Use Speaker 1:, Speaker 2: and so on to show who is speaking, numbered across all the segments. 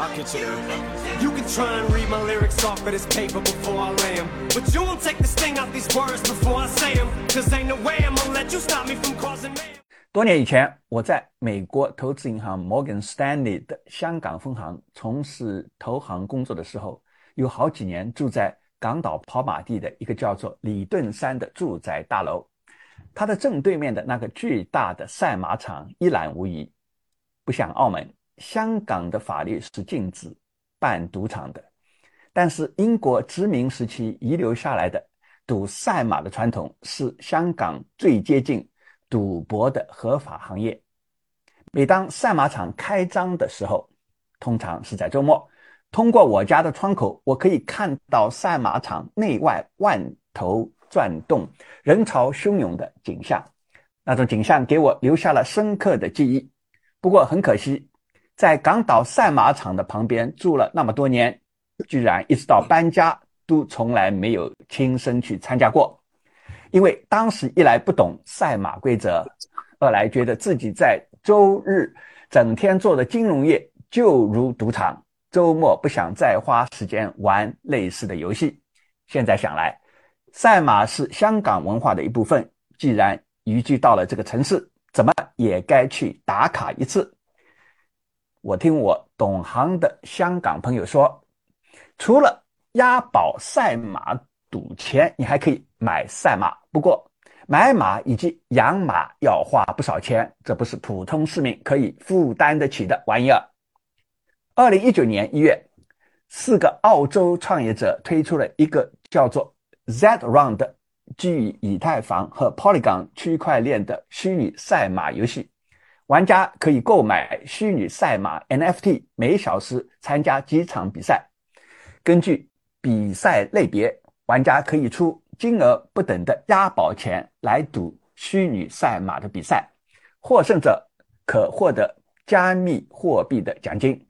Speaker 1: I'll get you. You can try and read my lyrics off of this paper before I lay 'em. But you won't take the sting out these words before I say them. Cause ain't no way I'm gonna let you stop me from causing me.
Speaker 2: 多年以前，我在美国投资银行摩根士丹利的香港分行从事投行工作的时候，有好几年住在港岛跑马地的一个叫做李顿山的住宅大楼。它的正对面的那个巨大的赛马场一览无遗。不像澳门，香港的法律是禁止办赌场的，但是英国殖民时期遗留下来的赌赛马的传统是香港最接近赌博的合法行业。每当赛马场开张的时候，通常是在周末，通过我家的窗口，我可以看到赛马场内外万头转动、人潮汹涌的景象。那种景象给我留下了深刻的记忆。不过很可惜，在港岛赛马场的旁边住了那么多年，居然一直到搬家都从来没有亲身去参加过。因为当时一来不懂赛马规则，二来觉得自己在周日整天做的金融业就如赌场，周末不想再花时间玩类似的游戏。现在想来，赛马是香港文化的一部分，既然移居到了这个城市。怎么也该去打卡一次。我听我懂行的香港朋友说，除了押宝赛马赌钱，你还可以买赛马。不过买马以及养马要花不少钱，这不是普通市民可以负担得起的玩意儿。二零一九年一月，四个澳洲创业者推出了一个叫做 Z Round。基于以太坊和 Polygon 区块链的虚拟赛马游戏，玩家可以购买虚拟赛马 NFT，每小时参加几场比赛。根据比赛类别，玩家可以出金额不等的押宝钱来赌虚拟赛马的比赛，获胜者可获得加密货币的奖金。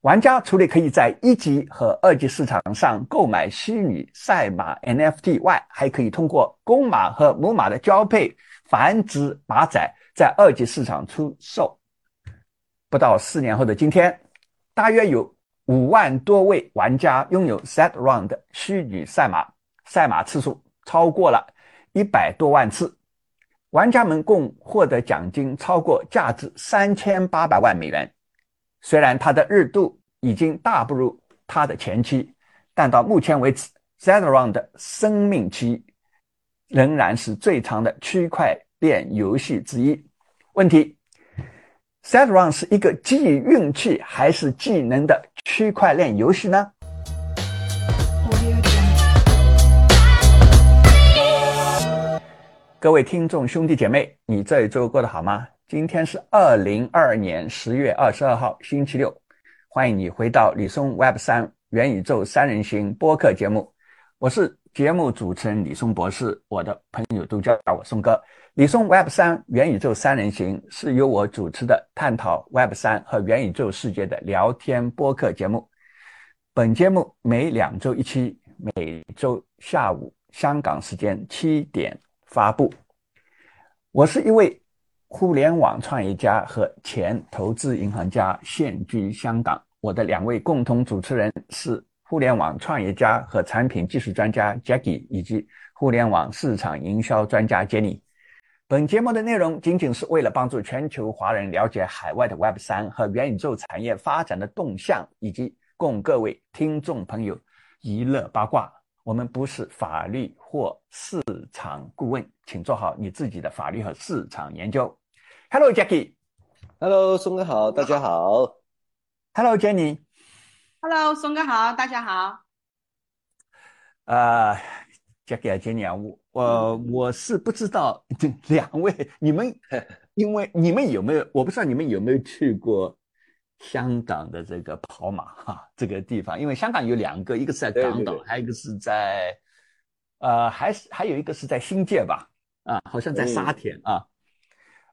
Speaker 2: 玩家除了可以在一级和二级市场上购买虚拟赛马 NFT 外，还可以通过公马和母马的交配繁殖马仔在二级市场出售。不到四年后的今天，大约有五万多位玩家拥有 Set Round 的虚拟赛马，赛马次数超过了一百多万次，玩家们共获得奖金超过价值三千八百万美元。虽然它的热度已经大不如它的前期，但到目前为止 z e r o n 的生命期仍然是最长的区块链游戏之一。问题 z e r o n 是一个基于运气还是技能的区块链游戏呢？各位听众兄弟姐妹，你这一周过得好吗？今天是二零二二年十月二十二号，星期六。欢迎你回到李松 Web 三元宇宙三人行播客节目。我是节目主持人李松博士，我的朋友都叫我松哥。李松 Web 三元宇宙三人行是由我主持的探讨 Web 三和元宇宙世界的聊天播客节目。本节目每两周一期，每周下午香港时间七点发布。我是一位。互联网创业家和前投资银行家现居香港。我的两位共同主持人是互联网创业家和产品技术专家 Jackie，以及互联网市场营销专家 Jenny。本节目的内容仅仅是为了帮助全球华人了解海外的 Web 三和元宇宙产业发展的动向，以及供各位听众朋友娱乐八卦。我们不是法律或市场顾问，请做好你自己的法律和市场研究。Hello, Jackie.
Speaker 3: Hello，松哥好，大家好。
Speaker 2: Hello, Jenny.
Speaker 4: Hello，松哥好，大家好。
Speaker 2: 呃，Jackie 啊，Jenny 啊，我我我是不知道这 两位你们，因为你们有没有？我不知道你们有没有去过香港的这个跑马哈这个地方？因为香港有两个，一个是在港岛，还有一个是在呃，还是还有一个是在新界吧？啊，好像在沙田啊。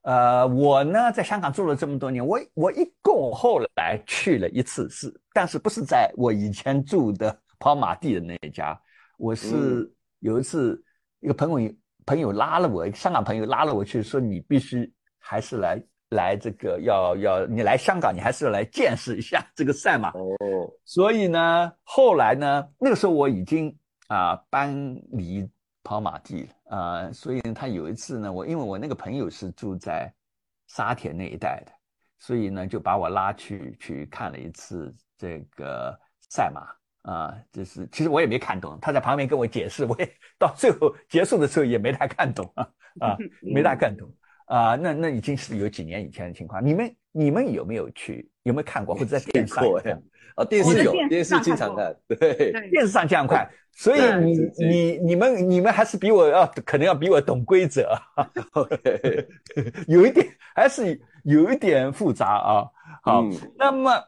Speaker 2: 呃，我呢在香港住了这么多年，我我一共后来去了一次，是但是不是在我以前住的跑马地的那一家，我是有一次一个朋友朋友拉了我，香港朋友拉了我去，说你必须还是来来这个要要你来香港，你还是要来见识一下这个赛马。
Speaker 3: 哦，
Speaker 2: 所以呢，后来呢，那个时候我已经啊、搬离跑马地了啊、所以呢他有一次呢，我因为我那个朋友是住在沙田那一带的，所以呢就把我拉去去看了一次这个赛马啊、就是其实我也没看懂，他在旁边跟我解释，我也到最后结束的时候也没太看懂啊啊，没太看懂。啊、那那已经是有几年以前的情况。你们你们有没有去？有没有看过或者在电视上？
Speaker 3: 哦，电视有，
Speaker 4: 电
Speaker 3: 电视经常看，对，
Speaker 2: 电视上这样看，所以你你你们你们还是比我要可能要比我懂规则，有一点还是有一点复杂啊。好，
Speaker 3: 嗯
Speaker 2: 那么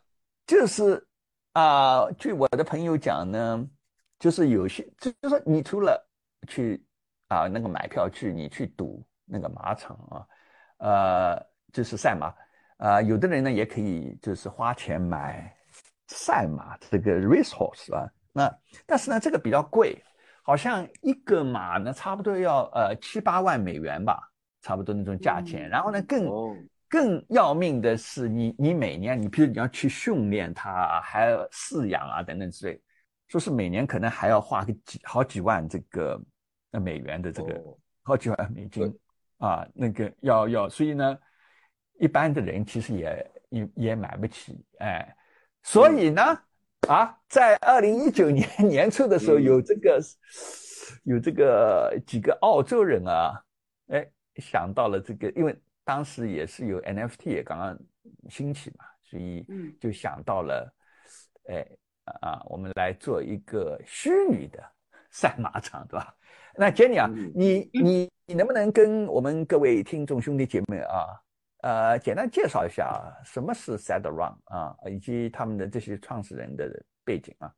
Speaker 2: 就是啊、据我的朋友讲呢，就是有些就就说你除了去啊、那个买票去，你去赌那个马场啊，呃，就是赛马啊、有的人呢也可以就是花钱买赛马这个 racehorse 啊，那但是呢这个比较贵，好像一个马呢差不多要呃七八万美元吧，差不多那种价钱。
Speaker 4: 嗯
Speaker 2: 然后呢更
Speaker 3: 哦，
Speaker 2: 更要命的是你，你每年，你比如你要去训练它，还要饲养啊等等之类，说是每年可能还要花个几好几万这个呃美元的这个
Speaker 3: 哦。
Speaker 2: 好几万美金啊，那个要要，所以呢，一般的人其实也也也买不起，哎，所以呢，啊，在二零一九年 年初的时候，
Speaker 3: 嗯。
Speaker 2: 有这个有这个几个澳洲人啊，哎，想到了这个，因为当时也是有 NFT 也刚刚兴起嘛，所以
Speaker 4: 嗯
Speaker 2: 就想到了，哎啊，我们来做一个虚拟的 赛马场，对吧？那 Jenny 啊，
Speaker 3: 嗯
Speaker 2: 你你你能不能跟我们各位听众兄弟姐妹啊，呃，简单介绍一下什么是 Set Run 啊，以及他们的这些创始人的背景啊？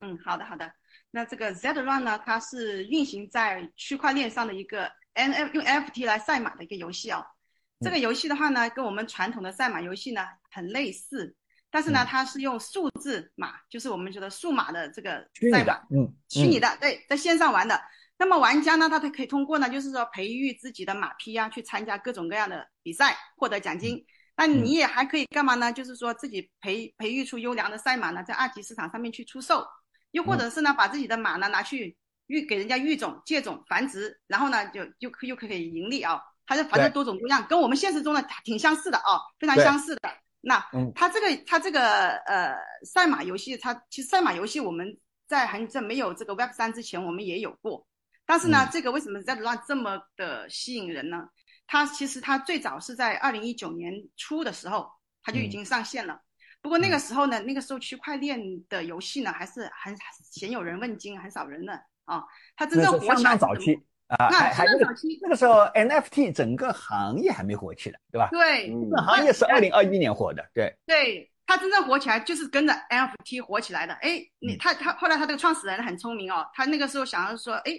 Speaker 4: 嗯，好的好的。那这个 Z Run 呢，它是运行在区块链上的一个 N F 用 NFT 来赛马的一个游戏哦。这个游戏的话呢，跟我们传统的赛马游戏呢很类似，但是呢
Speaker 2: 嗯，
Speaker 4: 它是用数字马，就是我们觉得数码的这个赛马，
Speaker 2: 嗯，嗯，
Speaker 4: 虚拟的，对，在线上玩的。那么玩家呢，他可以通过呢，就是说培育自己的马匹啊，去参加各种各样的比赛，获得奖金。那你也还可以干嘛呢？就是说自己培培育出优良的赛马呢，在二级市场上面去出售，又或者是呢，把自己的马呢拿去育给人家育种、借种、繁殖，然后呢就又又可以盈利啊。它就反
Speaker 2: 正
Speaker 4: 多种多样，跟我们现实中的挺相似的哦，非常相似的。那
Speaker 2: 嗯
Speaker 4: 它这个它这个呃赛马游戏，它其实赛马游戏我们在还在没有这个 Web 三之前，我们也有过。但是呢，
Speaker 2: 嗯
Speaker 4: 这个为什么在 Run 这么的吸引人呢？它其实它最早是在二零一九年初的时候，它就已
Speaker 2: 嗯
Speaker 4: 经上线了。不过那个时候呢，那个时候区块链的游戏呢，还是很鲜有人问津，很少人的啊。它真正火起来
Speaker 2: 啊，
Speaker 4: 那
Speaker 2: 还
Speaker 4: 期
Speaker 2: 那个时候 NFT 整个行业还没火起来，对吧？
Speaker 4: 对，
Speaker 3: 嗯
Speaker 2: 这个行业是二零二一年火的，对，
Speaker 4: 对，它真正火起来就是跟着 NFT 火起来的。哎，你
Speaker 2: 嗯
Speaker 4: 他他后来他这个创始人很聪明哦，他那个时候想要说，哎，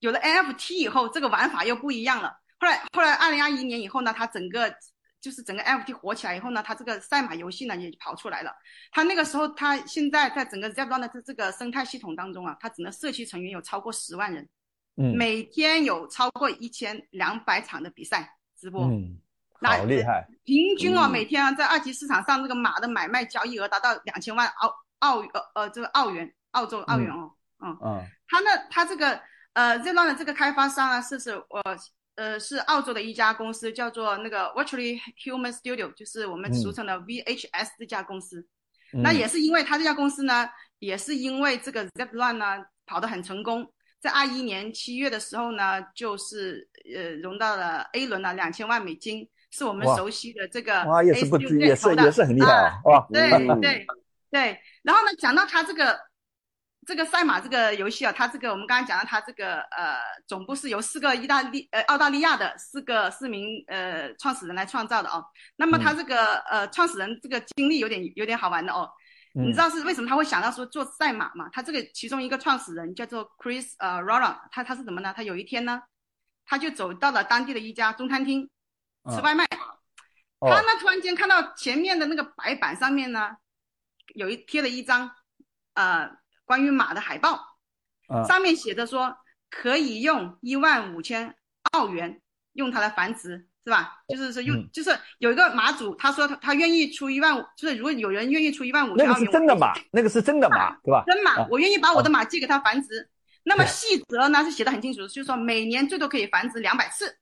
Speaker 4: 有了 NFT 以后，这个玩法又不一样了。后来后来二零二一年以后呢，他整个就是整个 NFT 火起来以后呢，他这个赛马游戏呢也跑出来了。他那个时候他现在在整个 Zebra 的这这个生态系统当中啊，他整个社区成员有超过十万人，
Speaker 2: 嗯。
Speaker 4: 每天有超过一千两百场的比赛直播。
Speaker 2: 嗯，
Speaker 4: 那
Speaker 2: 好厉害，
Speaker 4: 平均哦，
Speaker 3: 嗯。
Speaker 4: 每天啊，在二级市场上这个马的买卖交易额达到两千万澳澳呃呃这个澳元，澳洲澳元哦，嗯，
Speaker 2: 嗯。
Speaker 4: 他呢，他这个呃 e o n 的这个开发商啊，是是我呃是澳洲的一家公司，叫做那个 Virtually Human Studio，就是我们
Speaker 2: 嗯
Speaker 4: 俗称的 VHS 这家公司。那
Speaker 2: 嗯
Speaker 4: 也是因为他这家公司呢，也是因为这个 Zeplan 呢跑得很成功，在二一年七月的时候呢，就是呃融到了 A 轮了两千万美金，是我们熟悉的这个
Speaker 2: 哇，也是不低，也是也是很厉害
Speaker 4: 啊
Speaker 2: 啊，哇，
Speaker 4: 对
Speaker 3: 嗯
Speaker 4: 对对，然后呢，讲到他这个这个赛马这个游戏啊，他这个我们刚刚讲到他这个呃总部是由四个意大利呃澳大利亚的四个四名呃创始人来创造的哦。那么他这个、呃创始人这个经历有点有点好玩的哦。你知道是为什么他会想到说做赛马吗？他这个其中一个创始人叫做 Chris 呃 Rolla，他他是怎么呢？他有一天呢，他就走到了当地的一家中餐厅吃外卖。
Speaker 2: 哦
Speaker 4: 他呢突然间看到前面的那个白板上面呢，有一贴了一张呃关于马的海报，
Speaker 2: 嗯
Speaker 4: 上面写着说可以用一万五千澳元用它来繁殖是吧？就是说用，
Speaker 2: 嗯
Speaker 4: 就是有一个马主，他说他他愿意出一万五，就是如果有人愿意出一万五
Speaker 2: 那个是真的马那个是真的马，对吧？
Speaker 4: 真马
Speaker 2: 啊，
Speaker 4: 我愿意把我的马借给他繁殖。那么细则呢是写的很清楚，就是说每年最多可以繁殖两百次。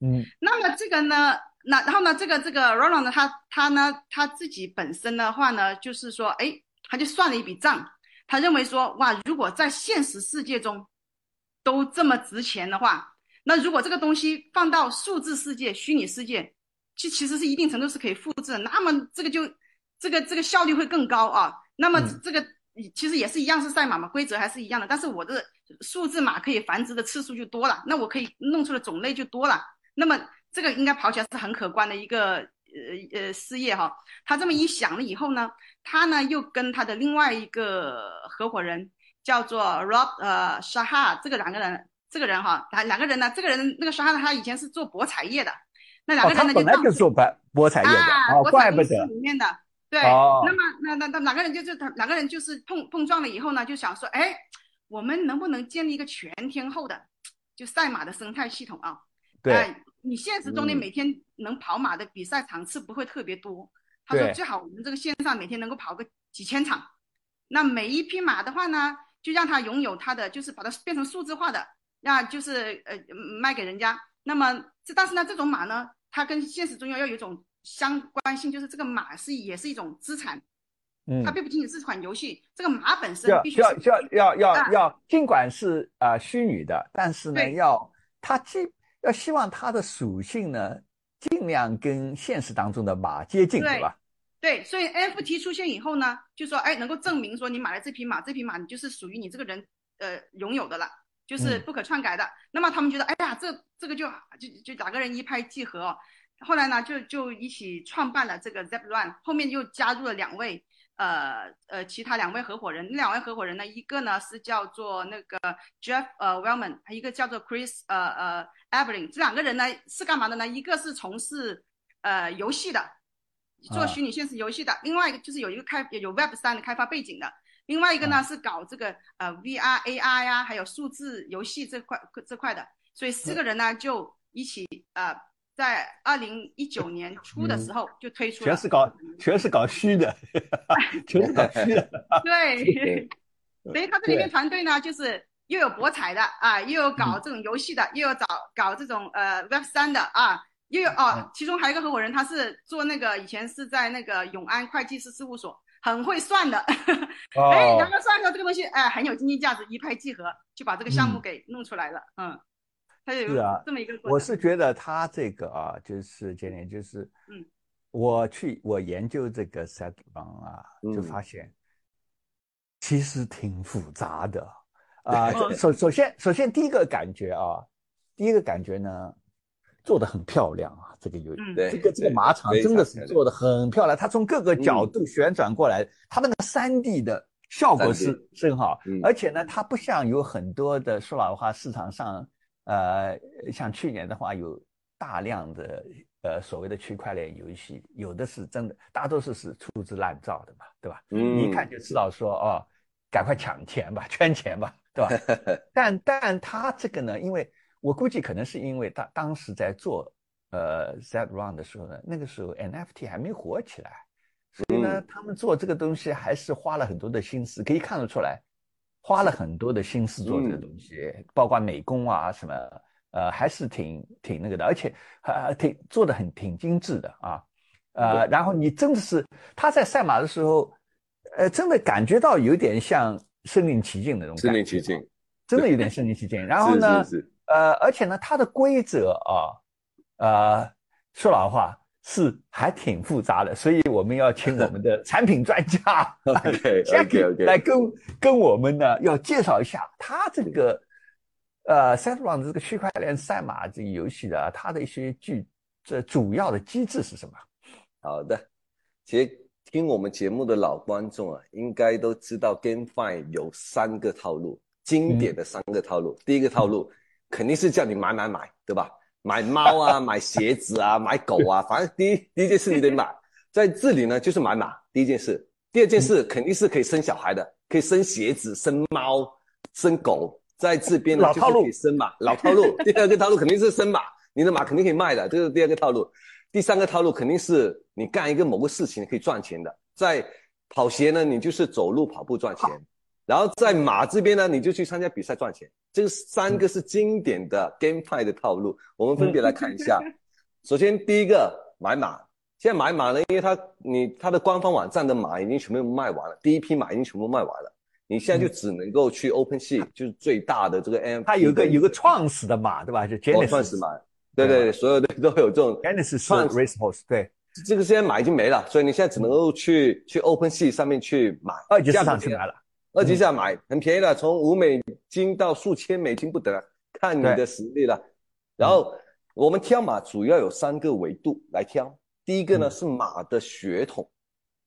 Speaker 2: 嗯
Speaker 4: 那么这个呢，那然后呢，这个这个 Roland 呢，他他呢他自己本身的话呢，就是说，哎，他就算了一笔账，他认为说，哇，如果在现实世界中都这么值钱的话，那如果这个东西放到数字世界、虚拟世界，其其实是一定程度是可以复制，那么这个就这个这个效率会更高啊。那么
Speaker 2: 嗯
Speaker 4: 这个其实也是一样是赛马嘛，规则还是一样的，但是我的数字马可以繁殖的次数就多了，那我可以弄出的种类就多了。那么这个应该跑起来是很可观的一个呃呃事业哈。他这么一想了以后呢，他呢又跟他的另外一个合伙人叫做 Rob 呃 Shah，这个两个人，这个人哈，他两个人呢，这个人那个 Shah 他以前是做博彩业的，那两
Speaker 2: 哦，
Speaker 4: 个
Speaker 2: 他本来就做博博彩业的，
Speaker 4: 啊，
Speaker 2: 怪不得，
Speaker 4: 里面的。对，
Speaker 2: 哦
Speaker 4: 那么那那那两个人就是他两个人就是碰碰撞了以后呢，就想说，哎，我们能不能建立一个全天候的就赛马的生态系统啊？
Speaker 2: 对，
Speaker 4: 哎你现实中你
Speaker 3: 嗯
Speaker 4: 每天能跑马的比赛场次不会特别多。他说最好我们这个线上每天能够跑个几千场，那每一匹马的话呢，就让它拥有它的，就是把它变成数字化的，那就是呃卖给人家。那么这但是呢，这种马呢，它跟现实中要要有一种相关性，就是这个马是也是一种资产，
Speaker 2: 嗯
Speaker 4: 它，并不仅仅是款游戏，这个马本身
Speaker 2: 要
Speaker 4: 必须
Speaker 2: 要要要要
Speaker 4: 啊
Speaker 2: 要，尽管是啊、呃虚拟的，但是呢，要它既要希望它的属性呢，尽量跟现实当中的马接近，
Speaker 4: 对
Speaker 2: 对吧？
Speaker 4: 对，所以 NFT 出现以后呢，就说哎，能够证明说你买了这匹马，这匹马你就是属于你这个人呃拥有的了，就是
Speaker 2: 嗯
Speaker 4: 不可篡改的。那么他们觉得，哎呀，这这个就就就两个人一拍即合、哦。后来呢，就就一起创办了这个 Zep Run，后面又加入了两位呃呃其他两位合伙人，那两位合伙人呢，一个呢是叫做那个 Jeff 呃 Wellman，还一个叫做 Chris 呃呃 Evelyn，这两个人呢是干嘛的呢？一个是从事呃游戏的，做
Speaker 2: 啊
Speaker 4: 虚拟现实游戏的，另外一个就是有一个开有 Web 三的开发背景的，另外一个呢、是搞这个呃 VR AR 呀，还有数字游戏这块这块的，所以四个人呢就一起呃在二零一九年初的时候就推出了，
Speaker 2: 全是搞全是搞虚的，全是搞虚的。
Speaker 4: 对
Speaker 3: 对，
Speaker 4: 所以他这里面团队呢，就是又有博彩的啊，又有搞这种游戏的，又有找搞这种呃 Web 三的啊，又有哦，其中还有一个合伙人，他是做那个以前是在那个永安会计师事务所，很会算的，哎，
Speaker 2: 哦
Speaker 4: 两个算出来这个东西，哎，很有经济价值，一拍即合，就把这个项目
Speaker 2: 嗯。
Speaker 4: 给弄出来了，嗯，他有
Speaker 2: 是啊
Speaker 4: 这么一个
Speaker 2: 我是觉得他这个啊，就是今年就是，
Speaker 4: 嗯，
Speaker 2: 我去我研究这个 set 方啊，就
Speaker 3: 嗯。
Speaker 2: 发现其实挺复杂的啊。
Speaker 4: 嗯
Speaker 2: 首首先首先第一个感觉啊，第一个感觉呢，做的很漂亮啊，这个有
Speaker 4: 嗯。
Speaker 3: 对
Speaker 2: 这个这个马场真的是做的很漂亮，它从各个角度旋转过来，它那个三 D 的效果是是很好。
Speaker 3: 嗯，
Speaker 2: 而且呢，它不像有很多的说老实话，市场上呃，像去年的话有大量的呃所谓的区块链游戏，有的是真的，大多数是粗制滥造的嘛，对吧？
Speaker 3: 嗯。
Speaker 2: 你一看就知道说哦，赶快抢钱吧，圈钱吧，对吧？但但它这个呢，因为我估计可能是因为他当时在做呃 Z Run 的时候呢，那个时候 NFT 还没火起来，所以呢，
Speaker 3: 嗯。
Speaker 2: 他们做这个东西还是花了很多的心思，可以看得出来，花了很多的心思做这个
Speaker 3: 嗯。
Speaker 2: 东西，包括美工啊什么，呃，还是挺挺那个的，而且还挺做的很挺精致的啊，呃，然后你真的是他在赛马的时候，呃，真的感觉到有点像身临其境的那种感觉，
Speaker 3: 身临其境，
Speaker 2: 真的有点身临其境。然 后呢，
Speaker 3: 是是是，
Speaker 2: 呃，而且呢，它的规则啊，呃，说老实话是还挺复杂的，所以我们要请我们的 产品专家
Speaker 3: OK
Speaker 2: Jackie
Speaker 3: OK
Speaker 2: 来跟跟我们呢要介绍一下它这个呃 s e t r o n 这个区块链赛马这个游戏的啊它的一些具这主要的机制是什么？
Speaker 3: 好的。其实听我们节目的老观众啊，应该都知道 GameFi 有三个套路，经典的三个套路。第一个套路肯定是叫你买买买，对吧？买猫啊，买鞋子啊，买狗啊，反正第一第一件事你得买。在这里呢，就是买马，第一件事。第二件事肯定是可以生小孩的，可以生鞋子、生猫、生狗。在这边呢，就是可以生马，老套路。第二个套路肯定是生马，你的马肯定可以卖的，这是第二个套路。第三个套路肯定是你干一个某个事情可以赚钱的，在跑鞋呢，你就是走路跑步赚钱，然后在马这边呢，你就去参加比赛赚钱。这三个是经典的 GameFi 的套路，我们分别来看一下。首先第一个买马，现在买马呢，因为它你它的官方网站的马已经全部卖完了，第一批马已经全部卖完了。你现在就只能够去 OpenSea，就是最大的这个 M，
Speaker 2: 它有个有个创始的马，对吧？就 Genesis
Speaker 3: 创始马，对对对，所有的都有这种
Speaker 2: Genesis Racehorse，对，
Speaker 3: 这个现在马已经没了，所以你现在只能够去去 OpenSea 上面去买，
Speaker 2: 二级市场去买了，
Speaker 3: 二级市场买很便宜的，从五美金到数千美金不等，看你的实力了。然后我们挑马主要有三个维度来挑，第一个呢是马的血统，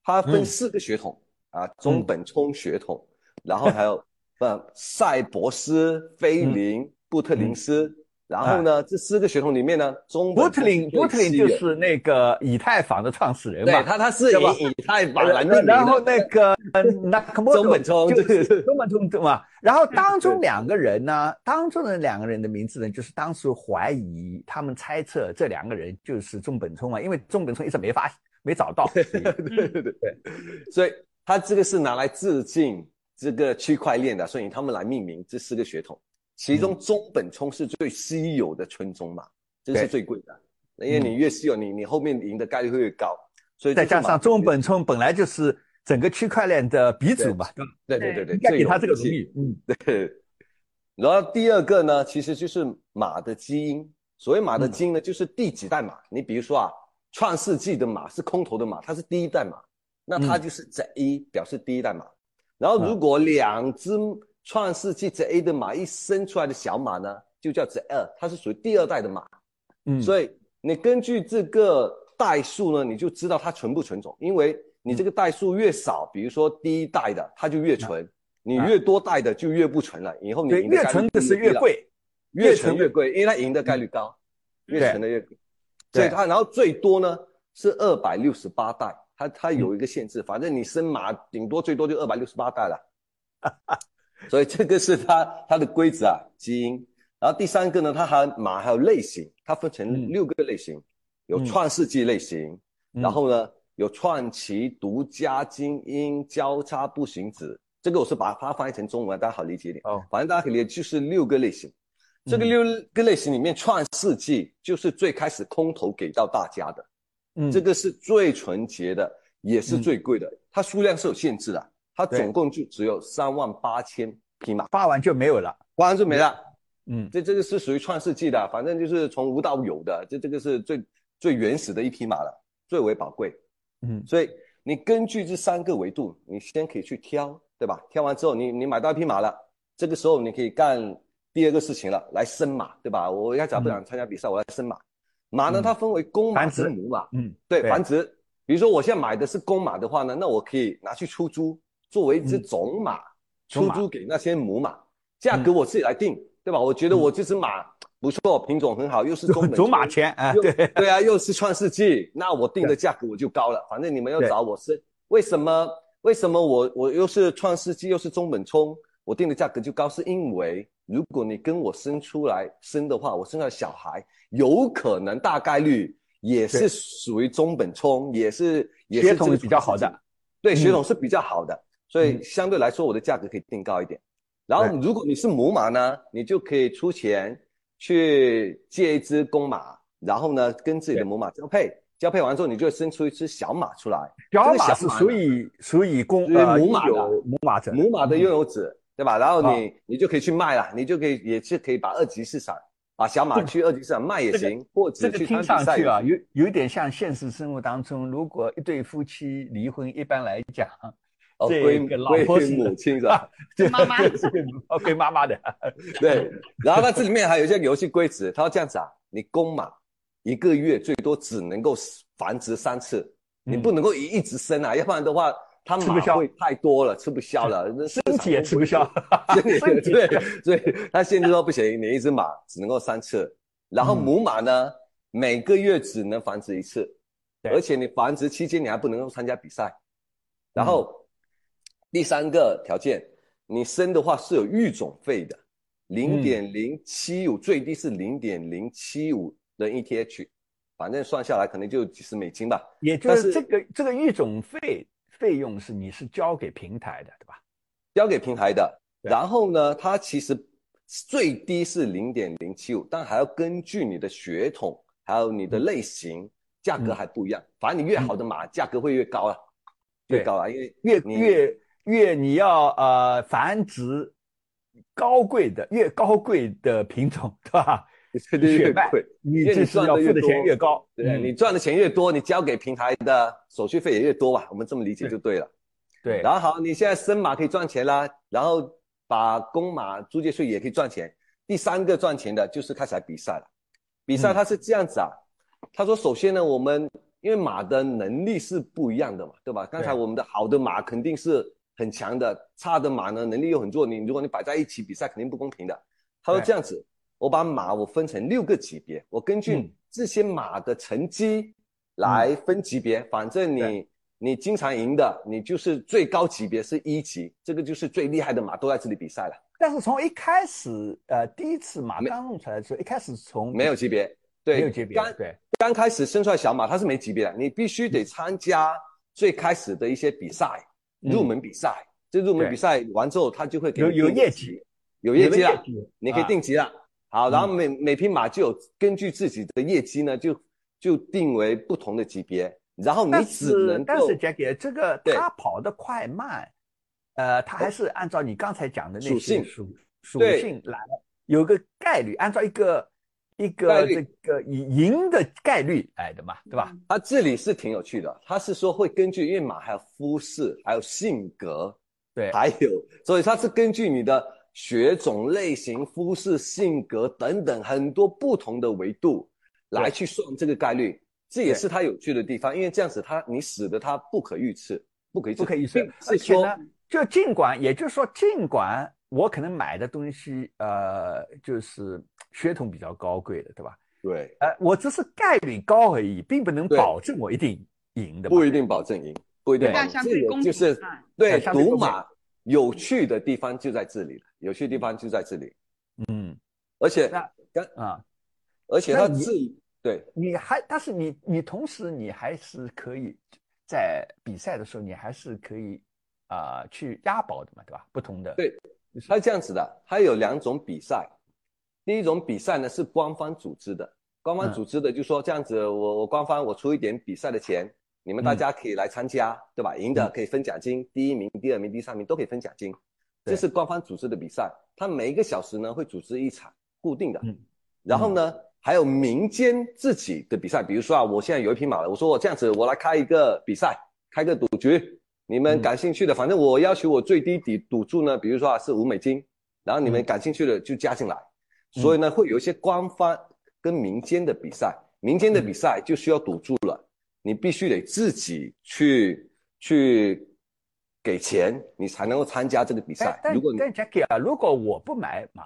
Speaker 3: 它分四个血统啊，中本聪血统。然后还有，呃，赛博斯、菲林、布特林斯，然后呢，这四个血统里面呢，中
Speaker 2: 布特林，布特林就是那个以太坊的创始人
Speaker 3: 嘛，对，他他是以以太坊来命名
Speaker 2: 然后那个 那
Speaker 3: 中本聪
Speaker 2: 就是中本聪对嘛？然后当中两个人呢，当中的两个人的名字呢，就是当时怀疑他们猜测这两个人就是中本聪嘛，因为中本聪一直没发没找到。
Speaker 3: 对对对对，所以他这个是拿来致敬。这个区块链的，所以他们来命名这四个血统，其中中本聪是最稀有的纯种马，这是最贵的，因为你越稀有，你你后面赢的概率会越高。所以
Speaker 2: 再加上中本聪本来就是整个区块链的鼻祖嘛，
Speaker 3: 对对对对，
Speaker 2: 应该给他这个荣誉。嗯，
Speaker 3: 对。然后第二个呢，其实就是马的基因。所谓马的基因呢，就是第几代马。你比如说啊，创世纪的马是空头的马，它是第一代马，那它就是 Z 一，表示第一代马。然后，如果两只创世纪 Z A 的马一生出来的小马呢，就叫 Z 二，它是属于第二代的马。嗯，所以你根据这个代数呢，你就知道它纯不纯种。因为你这个代数越少，比如说第一代的，它就越纯；你越多代的就越不纯了。以后你赢
Speaker 2: 越纯的是越贵，
Speaker 3: 越纯越贵，因为它赢的概率高，越纯的越贵。所以它然后最多呢是二百六十八代。它它有一个限制，反正你生马顶多最多就二百六十八代了，所以这个是它它的规则啊，基因。然后第三个呢，它还马还有类型，它分成六个类型，有创世纪类型，然后呢有创奇、独家、精英、交叉、步行子。这个我是把它翻译成中文，大家好理解一点。哦，反正大家可以理解，就是六个类型。这个六个类型里面，创世纪就是最开始空投给到大家的。嗯，这个是最纯洁的，也是最贵的。它数量是有限制的，它总共就只有三万八千匹马，
Speaker 2: 发完就没有了，
Speaker 3: 发完就没了。嗯，这这个是属于创世纪的，反正就是从无到有的，这这个是最最原始的一匹马了，最为宝贵。嗯，所以你根据这三个维度，你先可以去挑，对吧？挑完之后，你你买到一匹马了，这个时候你可以干第二个事情了，来生马，对吧？我要假不想参加比赛，我来生马。马呢，它分为公马和母马。嗯，对，繁殖。比如说我现在买的是公马的话呢，那我可以拿去出租，作为一只种马出租给那些母马，价格我自己来定，对吧？我觉得我这只马不错，品种很好，又是中
Speaker 2: 种马钱，哎，对
Speaker 3: 对啊，又是创世纪，那我定的价格我就高了。反正你们要找我是为什么？为什么我我又是创世纪又是中本聪，我定的价格就高？是因为如果你跟我生出来生的话，我生出来小孩。有可能大概率也是属于中本聪，也是也是
Speaker 2: 血统比较好的，
Speaker 3: 对，血统是比较好的，所以相对来说我的价格可以定高一点。然后如果你是母马呢，你就可以出钱去借一只公马，然后呢跟自己的母马交配，交配完之后你就会生出一只小马出来。
Speaker 2: 小马是属于属于公
Speaker 3: 呃母马的
Speaker 2: 母马者，
Speaker 3: 母马的拥有者，对吧？然后你你就可以去卖了，你就可以也是可以把二级市场。把小马去二级市场卖也行，或者去
Speaker 2: 听上去啊，有有点像现实生活当中，如果一对夫妻离婚，一般来讲，这个老婆是
Speaker 3: 母亲是吧？
Speaker 4: 对，妈妈
Speaker 2: 是归妈妈的。
Speaker 3: 对，然后它这里面还有一些游戏规则，它要这样子啊，你公马一个月最多只能够繁殖三次，你不能够一一直生啊，要不然的话。它马会太多了，吃不消了，
Speaker 2: 身体也吃不消。
Speaker 3: 对，所以他限制说不行，你一只马只能够三次，然后母马呢每个月只能繁殖一次，而且你繁殖期间你还不能够参加比赛。然后第三个条件，你生的话是有育种费的，零点零七五，最低是零点零七五的 ETH，反正算下来可能就几十美金吧。
Speaker 2: 也就是这个这个育种费费用是你是交给平台的，对吧？
Speaker 3: 交给平台的。然后呢，它其实最低是零点零七五，但还要根据你的血统还有你的类型，价格还不一样。反正你越好的马，价格会越高啊，越高啊，因为
Speaker 2: 越越越你要呃繁殖高贵的越高贵的品种，对吧？
Speaker 3: 越贵，
Speaker 2: 你就是要付的钱越高。
Speaker 3: 对，你赚的钱越多，你交给平台的手续费也越多吧？我们这么理解就对了。
Speaker 2: 对。
Speaker 3: 然后好，你现在生马可以赚钱啦，然后。把公马租借税也可以赚钱。第三个赚钱的就是开始来比赛了。比赛它是这样子啊，他说首先呢，我们因为马的能力是不一样的嘛，对吧？刚才我们的好的马肯定是很强的，差的马呢能力又很弱。你如果你摆在一起比赛，肯定不公平的。他说这样子，我把马我分成六个级别，我根据这些马的成绩来分级别，反正你。你经常赢的，你就是最高级别是一级，这个就是最厉害的马都在这里比赛了。
Speaker 2: 但是从一开始，呃，第一次马刚弄出来的时候，一开始从
Speaker 3: 没有级别，对，
Speaker 2: 没有级别，
Speaker 3: 刚
Speaker 2: 对，
Speaker 3: 刚开始生出来小马它是没级别的，你必须得参加最开始的一些比赛，入门比赛。这入门比赛完之后，他就会给
Speaker 2: 有有业绩，
Speaker 3: 有业绩了，你可以定级了。好，然后每每匹马就有根据自己的业绩呢，就就定为不同的级别。然后你只能
Speaker 2: 但是 Jackie 这个他跑得快慢，呃，他还是按照你刚才讲的那些属属性来，有个概率，按照一个一个这个赢的概率来的嘛，对吧？
Speaker 3: 他这里是挺有趣的，他是说会根据因为马还有肤色，还有性格，
Speaker 2: 对，
Speaker 3: 还有，所以他是根据你的血种类型、肤色、性格等等很多不同的维度来去算这个概率。这也是它有趣的地方，因为这样子它你使得它不可预测，不可预测，
Speaker 2: 不可预测。而且呢，就尽管也就是说，尽管我可能买的东西呃就是血统比较高贵的，对吧？
Speaker 3: 对。
Speaker 2: 呃，我只是概率高而已，并不能保证我一定赢的。
Speaker 3: 不一定保证赢，不一定。
Speaker 4: 相对公平。
Speaker 3: 就是对赌马有趣的地方就在这里了，有趣的地方就在这里。
Speaker 2: 嗯。
Speaker 3: 而且
Speaker 2: 跟啊，
Speaker 3: 而且它自。对，
Speaker 2: 你还，但是你你同时你还是可以在比赛的时候，你还是可以啊去押宝的嘛，对吧？不同的，
Speaker 3: 对，它是这样子的，它有两种比赛，第一种比赛呢是官方组织的，官方组织的就说这样子，我我官方我出一点比赛的钱，你们大家可以来参加，对吧？赢的可以分奖金，第一名、第二名、第三名都可以分奖金，这是官方组织的比赛，它每一个小时呢会组织一场固定的，嗯，然后呢。还有民间自己的比赛，比如说啊，我现在有一匹马了，我说我这样子，我来开一个比赛，开个赌局，你们感兴趣的，反正我要求我最低底赌注呢，比如说啊是五美金，然后你们感兴趣的就加进来，所以呢会有一些官方跟民间的比赛，民间的比赛就需要赌注了，你必须得自己去去给钱，你才能够参加这个比赛。如果
Speaker 2: 但 Jackie 啊，如果我不买马，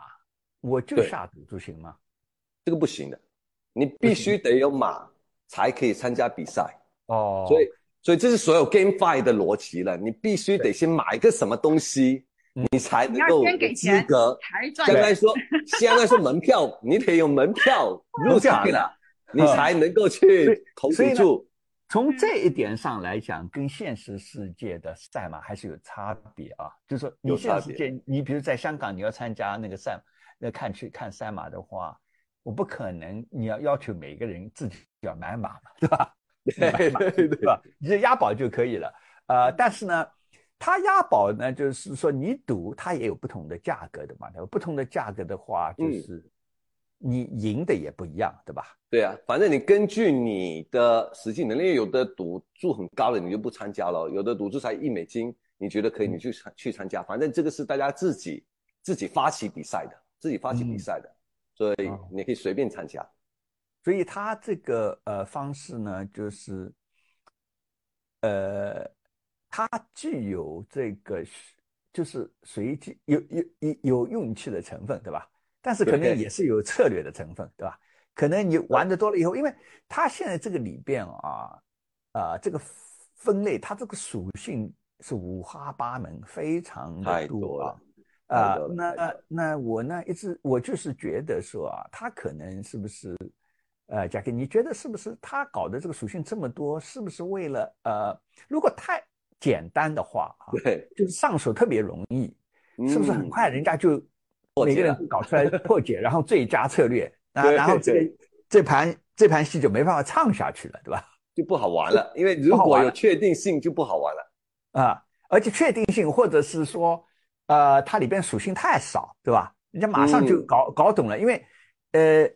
Speaker 2: 我就下赌注行吗？
Speaker 3: 这个不行的，你必须得有马才可以参加比赛
Speaker 2: 哦。
Speaker 3: 所以，所以这是所有 GameFi 的逻辑了。你必须得先买个什么东西，你才能够资格。
Speaker 4: 相
Speaker 3: 当于说，相当于说门票，你得有门票入场了，你才能够去投注。
Speaker 2: 从这一点上来讲，跟现实世界的赛马还是有差别啊。就是说，你现实世界，你比如在香港，你要参加那个赛，那看去看赛马的话。我不可能，你要要求每个人自己要买马嘛，对吧？
Speaker 3: 对对对
Speaker 2: 吧？你押宝就可以了。呃，但是呢，他押宝呢，就是说你赌，它也有不同的价格的嘛。不同的价格的话，就是你赢的也不一样，对吧？
Speaker 3: 对啊，反正你根据你的实际能力，有的赌注很高的你就不参加了，有的赌注才一美金，你觉得可以，你去参去参加。反正这个是大家自己自己发起比赛的，自己发起比赛的。所以你可以随便参加，
Speaker 2: 所以他这个呃方式呢，就是呃，它具有这个就是随机有有有有运气的成分，对吧？但是可能也是有策略的成分，对吧？可能你玩的多了以后，因为它现在这个里边啊啊这个分类，它这个属性是五花八门，非常的
Speaker 3: 多
Speaker 2: 啊。啊，那那我呢？一直我就是觉得说啊，他可能是不是呃，贾克，你觉得是不是他搞的这个属性这么多，是不是为了呃，如果太简单的话啊，
Speaker 3: 对，
Speaker 2: 就是上手特别容易，
Speaker 3: 嗯
Speaker 2: 是不是很快人家就每个
Speaker 3: 破解了
Speaker 2: 人搞出来 破解，然后最佳策略，啊，然后这个这盘这盘戏就没办法唱下去了，对吧？
Speaker 3: 就不好玩了？因为如果有确定性就不好玩了。
Speaker 2: 啊，而且确定性或者是说，呃，它里边属性太少，对吧？人家马上就
Speaker 3: 嗯
Speaker 2: 搞、搞懂了，因为，呃，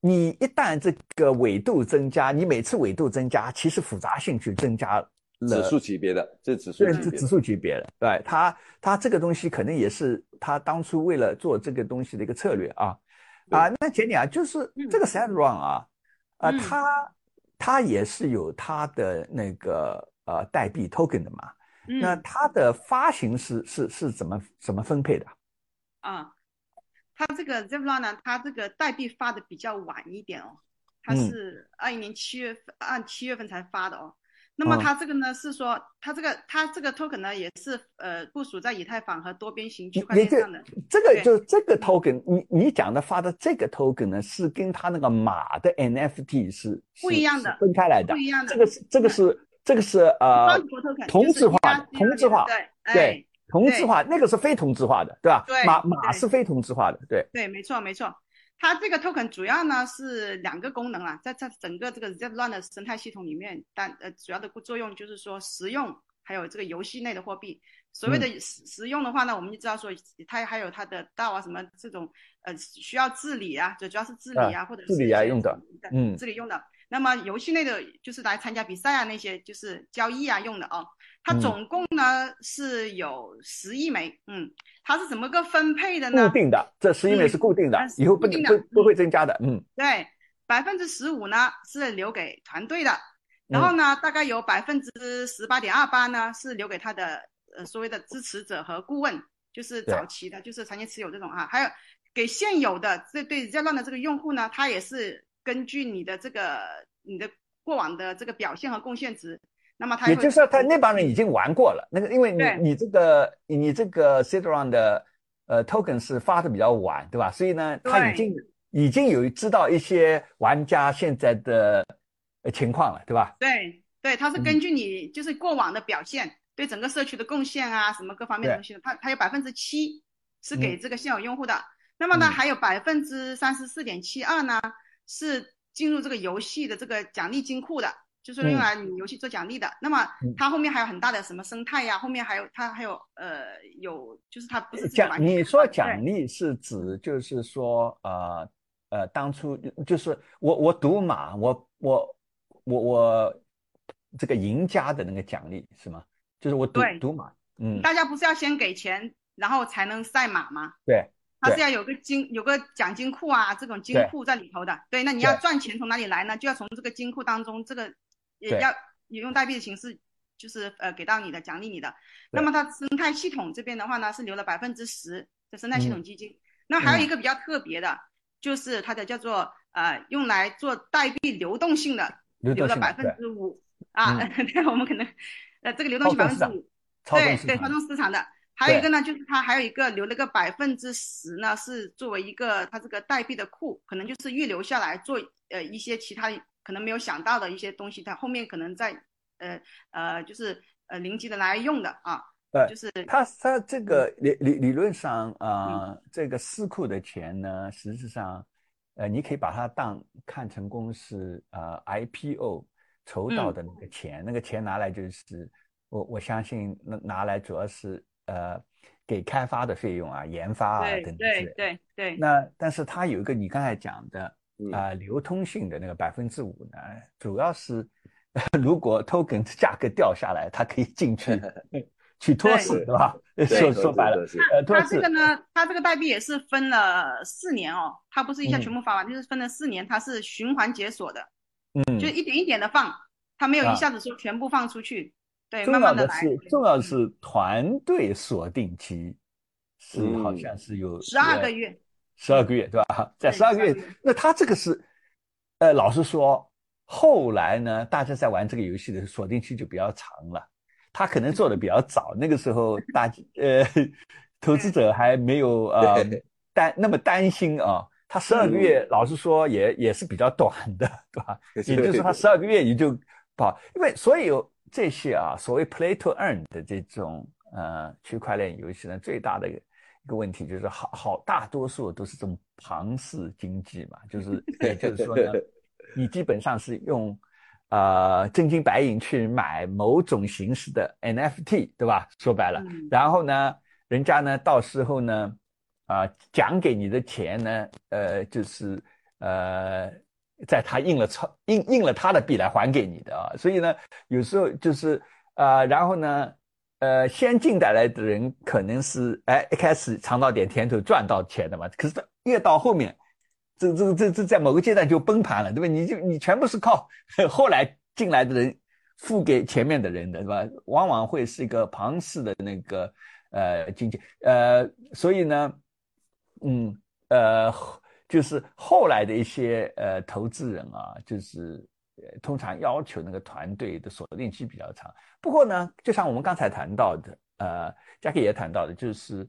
Speaker 2: 你一旦这个纬度增加，你每次纬度增加，其实复杂性就增加了。
Speaker 3: 指数级别的，这指数
Speaker 2: 对，
Speaker 3: 级别的。
Speaker 2: 是指数级别的，对它它这个东西可能也是他当初为了做这个东西的一个策略啊啊。那简简啊，就是
Speaker 4: 嗯
Speaker 2: 这个 Sad Run 啊啊，
Speaker 4: 嗯
Speaker 2: 它它也是有它的那个呃代币 token 的嘛。那
Speaker 4: 嗯
Speaker 2: 它的发行是是是怎么怎么分配的？
Speaker 4: 啊，它这个 z e v l a n 呢，它这个代币发的比较晚一点哦，它
Speaker 2: 嗯
Speaker 4: 是二一年七月份按七月份才发的哦。那么
Speaker 2: 嗯
Speaker 4: 它这个呢是说，它这个它这个 token 呢也是呃部署在以太坊和多边形区块链上的。
Speaker 2: 这个
Speaker 4: 对
Speaker 2: 就这个 token，你你讲的发的这个 token 呢，是跟它那个马的 NFT 是是
Speaker 4: 不一样的
Speaker 2: 分开来的
Speaker 4: 不。一样的
Speaker 2: 这个是这个是这个是呃同质化同质化
Speaker 4: 对，哎
Speaker 2: 对，同质化那个是非同质化的，对吧？
Speaker 4: 对
Speaker 2: 马马是非同质化的，对，
Speaker 4: 对，没错没错。它这个 token 主要呢是两个功能啊，在在整个这个 Zebron 的生态系统里面，但呃主要的作用就是说实用，还有这个游戏内的货币。所谓的
Speaker 2: 嗯
Speaker 4: 实实用的话呢，我们就知道说它还有它的道啊什么这种呃需要治理啊，就主要是治理啊，或者
Speaker 2: 治
Speaker 4: 是一些
Speaker 2: 理啊用的嗯
Speaker 4: 治理用的。那么游戏内的就是来参加比赛啊那些就是交易啊用的哦。它
Speaker 2: 嗯。
Speaker 4: 总共呢是有十亿枚，嗯，它是怎么个分配的呢？
Speaker 2: 固定的，这十亿枚
Speaker 4: 嗯
Speaker 2: 是固定的以后不
Speaker 4: 定的
Speaker 2: 能不不会增加的，嗯，
Speaker 4: 对，百分之十五呢是留给团队的，然
Speaker 2: 嗯。
Speaker 4: 后呢，大概有百分之十八点二八呢是留给他的呃所谓的支持者和顾问，就是早期的，就是长期持有这种啊，还有给现有的这对 z e 的这个用户呢，他也是根据你的这个你的过往的这个表现和贡献值，那么他
Speaker 2: 也就是说，他那帮人已经玩过了。那个，因为你你这个你这个 Citron 的呃 token 是发的比较晚，对吧？所以呢，他已经已经有知道一些玩家现在的呃情况了，对吧？
Speaker 4: 对对，他是
Speaker 2: 嗯
Speaker 4: 根据你就是过往的表现，对整个社区的贡献啊，什么各方面的东西，他他有百分之七是给
Speaker 2: 嗯
Speaker 4: 这个现有用户的。那么呢，
Speaker 2: 嗯
Speaker 4: 还有百分之三十四点七二呢，是进入这个游戏的这个奖励金库的，就是用
Speaker 2: 嗯
Speaker 4: 来你游戏做奖励的。那么
Speaker 2: 嗯
Speaker 4: 它后面还有很大的什么生态呀，后面还有它还有呃有就是它不是
Speaker 2: 奖
Speaker 4: 完全
Speaker 2: 你说奖励是指就是说呃呃当初就是我我赌马我我我我这个赢家的那个奖励是吗？就是我赌赌马，嗯，
Speaker 4: 大家不是要先给钱，然后才能赛马吗？
Speaker 2: 对对
Speaker 4: 它是要有个金有个奖金库啊，这种金库在里头的。对，那你要赚钱从哪里来呢？就要从这个金库当中，这个也要也用代币的形式，就是呃给到你的奖励你的。那么它生态系统这边的话呢，是留了百分之十的生态系统
Speaker 2: 嗯
Speaker 4: 基金。那还有一个比较特别的，就是它的叫做呃用来做代币流动性的，
Speaker 2: 流
Speaker 4: 留了百分之五啊。
Speaker 2: 嗯
Speaker 4: 对，我们可能呃这个流动性百分之五。对对，
Speaker 2: 操纵市场
Speaker 4: 操纵市场的。还有一个呢，就是它还有一个留了个百分之十呢，是作为一个它这个代币的库，可能就是预留下来做呃一些其他可能没有想到的一些东西，它后面可能在呃呃就是呃临机的来用的啊，
Speaker 2: 对
Speaker 4: 就是
Speaker 2: 它它这个理理理论上
Speaker 4: 嗯。
Speaker 2: 啊，这个私库的钱呢，实质上，呃，你可以把它当看成公司呃 IPO 筹到
Speaker 4: 嗯
Speaker 2: 的那个钱，那个钱拿来就是我我相信拿拿来主要是呃给开发的费用啊、研发啊等等之
Speaker 4: 对。对对。
Speaker 2: 那但是它有一个你刚才讲的
Speaker 3: 嗯。
Speaker 2: 啊、流通性的那个百分之五呢，主要是 如果 token 价格掉下来，它可以进去 去托市，
Speaker 3: 对
Speaker 2: 对吧？说说白了
Speaker 3: 对，对
Speaker 2: 呃，
Speaker 4: 它这个呢，它这个代币也是分了四年哦，它不是一下
Speaker 2: 嗯。
Speaker 4: 全部发完，就是分了四年，它是循环解锁的，
Speaker 2: 嗯。
Speaker 4: 就一点一点的放，它没有
Speaker 2: 啊。
Speaker 4: 一下子说全部放出去，对，
Speaker 2: 重
Speaker 4: 慢慢的来。
Speaker 2: 重要的是团队锁定期是
Speaker 3: 嗯。
Speaker 2: 好像是有
Speaker 4: 十二个，月，
Speaker 2: 十二个月对吧？在十二个月，那他这个是，呃，老实说，后来呢，大家在玩这个游戏的时候锁定期就比较长了，他可能做的比较早，那个时候大呃，投资者还没有呃担那么担心啊。他十二个月，老实说也也是比较短的，对吧？也就是说他十二个月你就不好，因为所有这些啊，所谓 play to earn 的这种呃区块链游戏呢，最大的一个问题就是好好大多数都是这种庞氏经济嘛，就 是也就是说呢，你基本上是用呃真金白银去买某种形式的 NFT，对吧？说白了，然后呢，人家呢到时候呢。啊，奖给你的钱呢，呃，就是呃，在他印了钞印印了他的币来还给你的啊，所以呢，有时候就是啊，然后呢，呃，先进带来的人可能是哎一开始尝到点甜头赚到钱的嘛，可是越到后面，这这这这在某个阶段就崩盘了，对吧？你就你全部是靠后来进来的人付给前面的人的，对吧？往往会是一个庞氏的那个呃经济，呃，所以呢。嗯，呃，就是后来的一些呃投资人啊，就是通常要求那个团队的锁定期比较长。不过呢，就像我们刚才谈到的，呃，嘉克也谈到的，就是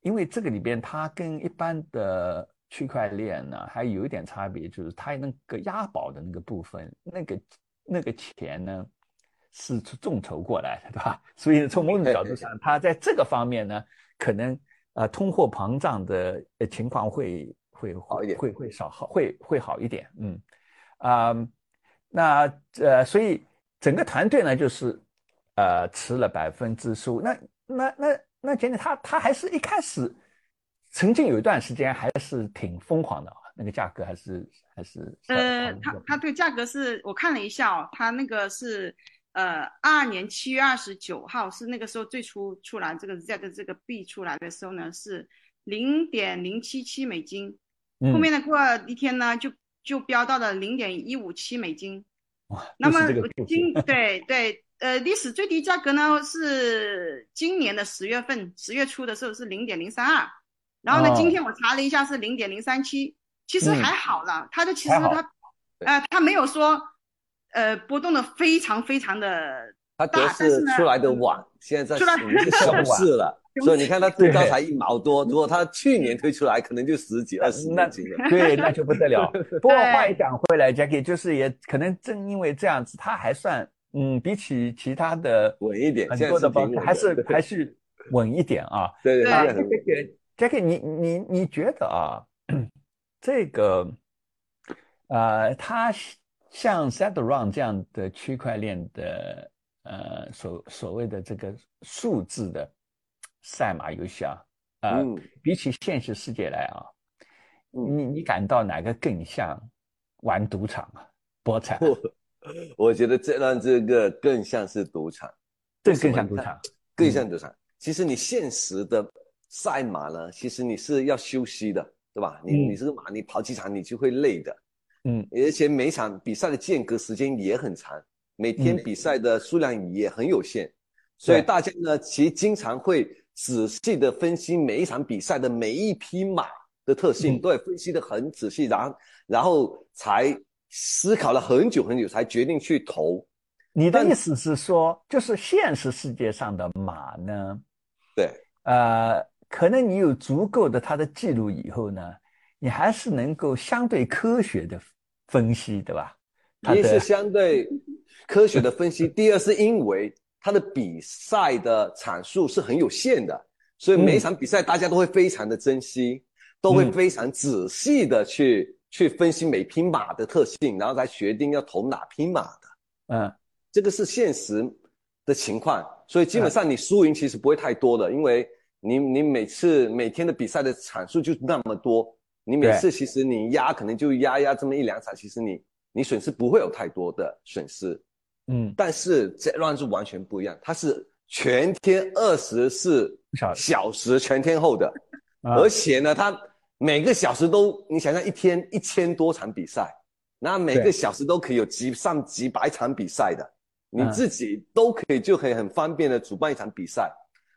Speaker 2: 因为这个里边它跟一般的区块链呢还有一点差别，就是它那个押宝的那个部分，那个那个钱呢是众筹过来的，对吧？所以从某种角度上，它在这个方面呢，可能。呃，通货膨胀的情况会会
Speaker 3: 好一点，
Speaker 2: 会会少好，会会好一点。嗯，啊，那呃，所以整个团队呢，就是呃，持了百分之十五。那那那那，简简他他还是一开始曾经有一段时间还是挺疯狂的啊，那个价格还是还是
Speaker 4: 呃，他他对价格是我看了一下哦，他那个是。呃，二二年七月二十九号是那个时候最初出来这个 Z 的这个币出来的时候呢，是零点零七七美金，后面的过一天呢就就飙到了零点一五七美金。
Speaker 2: 哇，
Speaker 4: 那么今 对对呃历史最低价格呢是今年的十月份十月初的时候是零点零三二，然后呢今天我查了一下是零点零三七，其实还好了，它的其实它呃它没有说。呃，波动的非常非常的
Speaker 3: 大，它是出来的晚，现在在是熊市了，所以你看它最高才一毛多，如果它去年推出来，可能就十几二十美金了，
Speaker 2: 对，那就不得了。不过话一讲回来，Jackie 就是也可能正因为这样子，它还算嗯，比起其他的
Speaker 3: 稳一点，
Speaker 2: 很多的包还是还是稳一点啊。
Speaker 3: 对对
Speaker 2: 对，Jackie，你你你觉得啊，这个呃，它。像 s e t Run 这样的区块链的呃所所谓的这个数字的赛马游戏啊，啊，比起现实世界来啊，你你感到哪个更像玩赌场啊？博彩？
Speaker 3: 我觉得这让这个更像是赌场，
Speaker 2: 这更像赌场，
Speaker 3: 更像赌场。其实你现实的赛马呢，其实你是要休息的，对吧？你你这个马，你跑几场你就会累的。
Speaker 2: 嗯，
Speaker 3: 而且每场比赛的间隔时间也很长，每天比赛的数量也很有限，所以大家呢，其实经常会仔细的分析每一场比赛的每一匹马的特性，对，分析的很仔细，然后然后才思考了很久很久，才决定去投。
Speaker 2: 你的意思是说，就是现实世界上的马呢？
Speaker 3: 对，
Speaker 2: 呃，可能你有足够的它的记录以后呢，你还是能够相对科学的。分析对吧？
Speaker 3: 一是相对科学的分析，第二是因为他的比赛的场数是很有限的，所以每一场比赛大家都会非常的珍惜，都会非常仔细的去去分析每匹马的特性，然后才决定要投哪匹马的。
Speaker 2: 嗯，
Speaker 3: 这个是现实的情况，所以基本上你输赢其实不会太多的，因为你你每次每天的比赛的场数就那么多。你每次其实你压可能就压压这么一两场，其实你你损失不会有太多的损失，
Speaker 2: 嗯，
Speaker 3: 但是这 run 是完全不一样，它是全天二十四小时全天候的，而且呢，它每个小时都你想想一天一千多场比赛，那每个小时都可以有几上几百场比赛的，你自己都可以就可以很方便的主办一场比赛。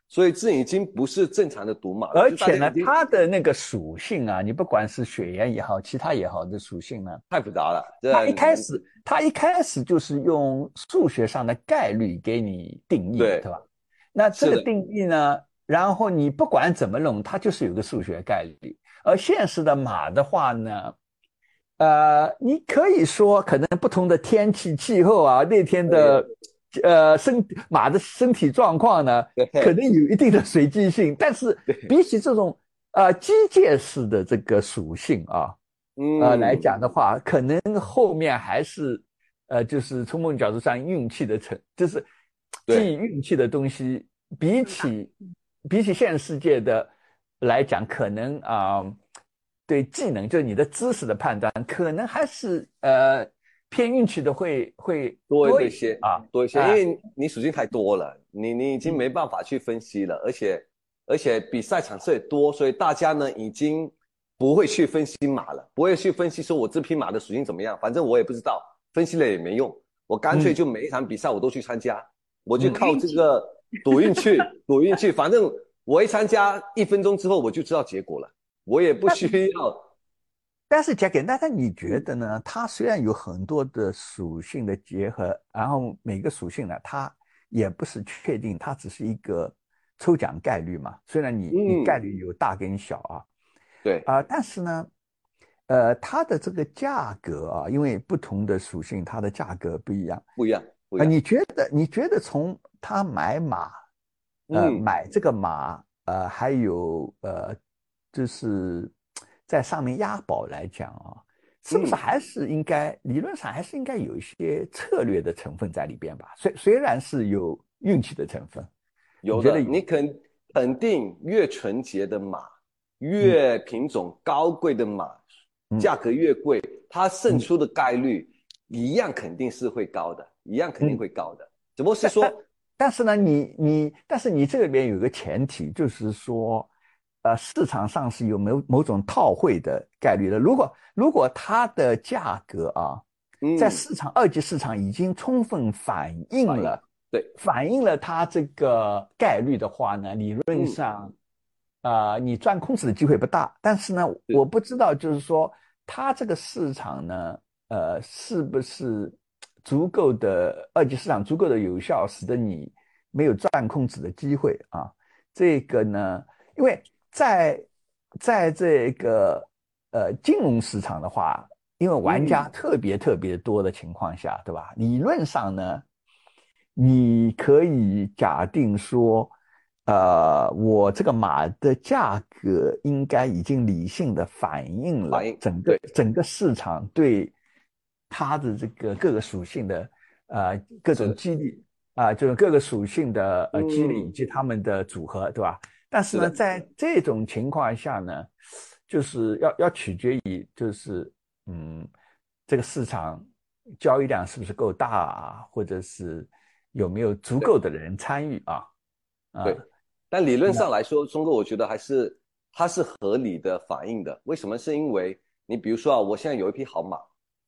Speaker 3: 所以这已经不是正常的赌马，
Speaker 2: 而且呢，它的那个属性啊，你不管是血缘也好，其他也好的属性呢，
Speaker 3: 太复杂了。
Speaker 2: 它一开始，它一开始就是用数学上的概率给你定义，对吧？那这个定义呢，然后你不管怎么弄，它就是有个数学概率。而现实的马的话呢，呃，你可以说可能不同的天气气候啊，那天的呃身马的身体状况呢，可能有一定的随机性，但是比起这种呃机械式的这个属性啊，呃来讲的话，可能后面还是呃就是从某种角度上运气的成，就是基于运气的东西，比起比起现实世界的。来讲，可能啊，对技能，就是你的知识的判断，可能还是呃偏运气的会会
Speaker 3: 多一些啊，多一些，因为你属性太多了，你你已经没办法去分析了，而且而且比赛场次也多，所以大家呢已经不会去分析马了，不会去分析说我这匹马的属性怎么样，反正我也不知道，分析了也没用，我干脆就每一场比赛我都去参加，我就靠这个赌运气，赌运气，反正。我一参加，一分钟之后我就知道结果了，我也不需要。
Speaker 2: 但是杰克，那那你觉得呢？它虽然有很多的属性的结合，然后每个属性呢，它也不是确定，它只是一个抽奖概率嘛。虽然你你概率有大跟小啊，
Speaker 3: 对
Speaker 2: 啊，但是呢，呃，它的这个价格啊，因为不同的属性，它的价格不一样，
Speaker 3: 不一样。啊，
Speaker 2: 你觉得？你觉得从他买马？呃，买这个马，呃，还有呃，就是在上面押宝来讲啊，是不是还是应该理论上还是应该有一些策略的成分在里边吧？虽虽然是有运气的成分，
Speaker 3: 有的，你肯肯定越纯洁的马，越品种高贵的马，价格越贵，它胜出的概率一样肯定是会高的，一样肯定会高的，只不过是说。
Speaker 2: 但是呢，你你，但是你这里边有个前提，就是说，呃，市场上是有某某种套汇的概率的。如果如果它的价格啊，在市场二级市场已经充分反映了，
Speaker 3: 对，
Speaker 2: 反映了它这个概率的话呢，理论上，啊，你赚空子的机会不大。但是呢，我不知道，就是说，它这个市场呢，呃，是不是？足够的二级市场足够的有效，使得你没有赚空子的机会啊。这个呢，因为在在这个呃金融市场的话，因为玩家特别特别多的情况下，对吧？理论上呢，你可以假定说，呃，我这个马的价格应该已经理性的反映了整个整个市场对。它的这个各个属性的呃各种激励啊，就是各个属性的呃激励以及它们的组合，对吧？但是呢，在这种情况下呢，就是要要取决于就是嗯这个市场交易量是不是够大啊，或者是有没有足够的人参与啊？
Speaker 3: 对。但理论上来说，中国我觉得还是它是合理的反应的。为什么？是因为你比如说啊，我现在有一匹好马。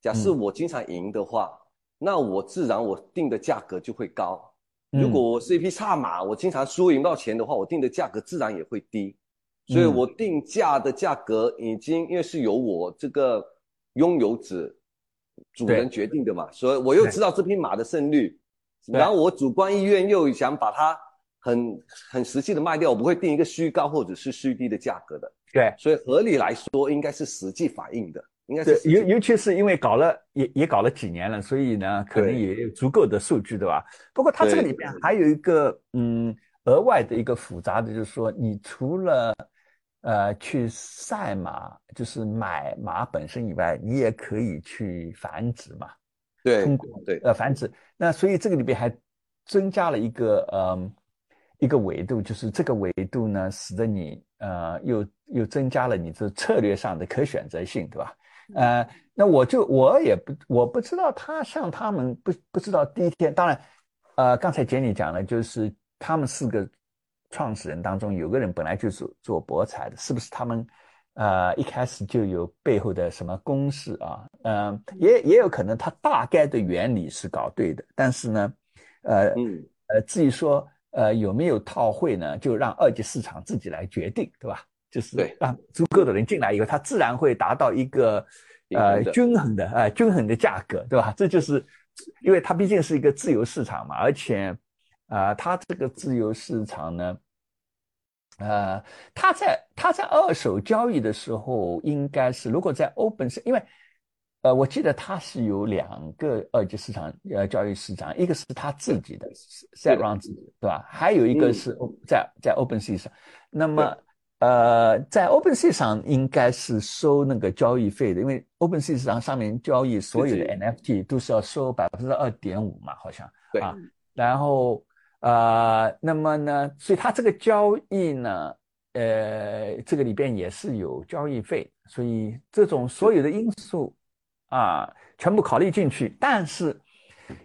Speaker 3: 假设我经常赢的话，那我自然我定的价格就会高。如果我是一匹差马，我经常输赢不到钱的话，我定的价格自然也会低。所以我定价的价格已经因为是由我这个拥有者主人决定的嘛，所以我又知道这匹马的胜率，然后我主观意愿又想把它很很实际的卖掉，我不会定一个虚高或者是虚低的价格的。
Speaker 2: 对，
Speaker 3: 所以合理来说应该是实际反映的。
Speaker 2: 对，尤尤其是因为搞了也也搞了几年了，所以呢，可能也有足够的数据，对吧？不过它这个里面还有一个嗯额外的一个复杂的，就是说，你除了呃去赛马，就是买马本身以外，你也可以去繁殖嘛。
Speaker 3: 对，
Speaker 2: 通过
Speaker 3: 对
Speaker 2: 呃繁殖，那所以这个里边还增加了一个呃一个维度，就是这个维度呢，使得你呃又又增加了你这策略上的可选择性，对吧？呃，那我就我也不我不知道他像他们不不知道第一天，当然，呃，刚才杰尼讲了，就是他们四个创始人当中有个人本来就是做博彩的，是不是他们呃一开始就有背后的什么公式啊？嗯，也也有可能他大概的原理是搞对的，但是呢，呃呃，至于说呃有没有套会呢，就让二级市场自己来决定，对吧？就是让足够的人进来以后，它自然会达到一个呃均衡的呃均衡的价格，对吧？这就是因为它毕竟是一个自由市场嘛，而且啊，它这个自由市场呢，呃，它在它在二手交易的时候，应该是如果在 open 是，因为呃，我记得它是有两个二级市场呃交易市场，一个是它自己的 set round 自己对吧？还有一个是在在 open sea 上，那么呃，在 open sea 上应该是收那个交易费的，因为 open sea 市场上面交易所有的 NFT 都是要收百分之二点五嘛，好像
Speaker 3: 对
Speaker 2: 啊，然后。呃，那么呢，所以它这个交易呢，呃，这个里边也是有交易费，所以这种所有的因素啊，全部考虑进去。但是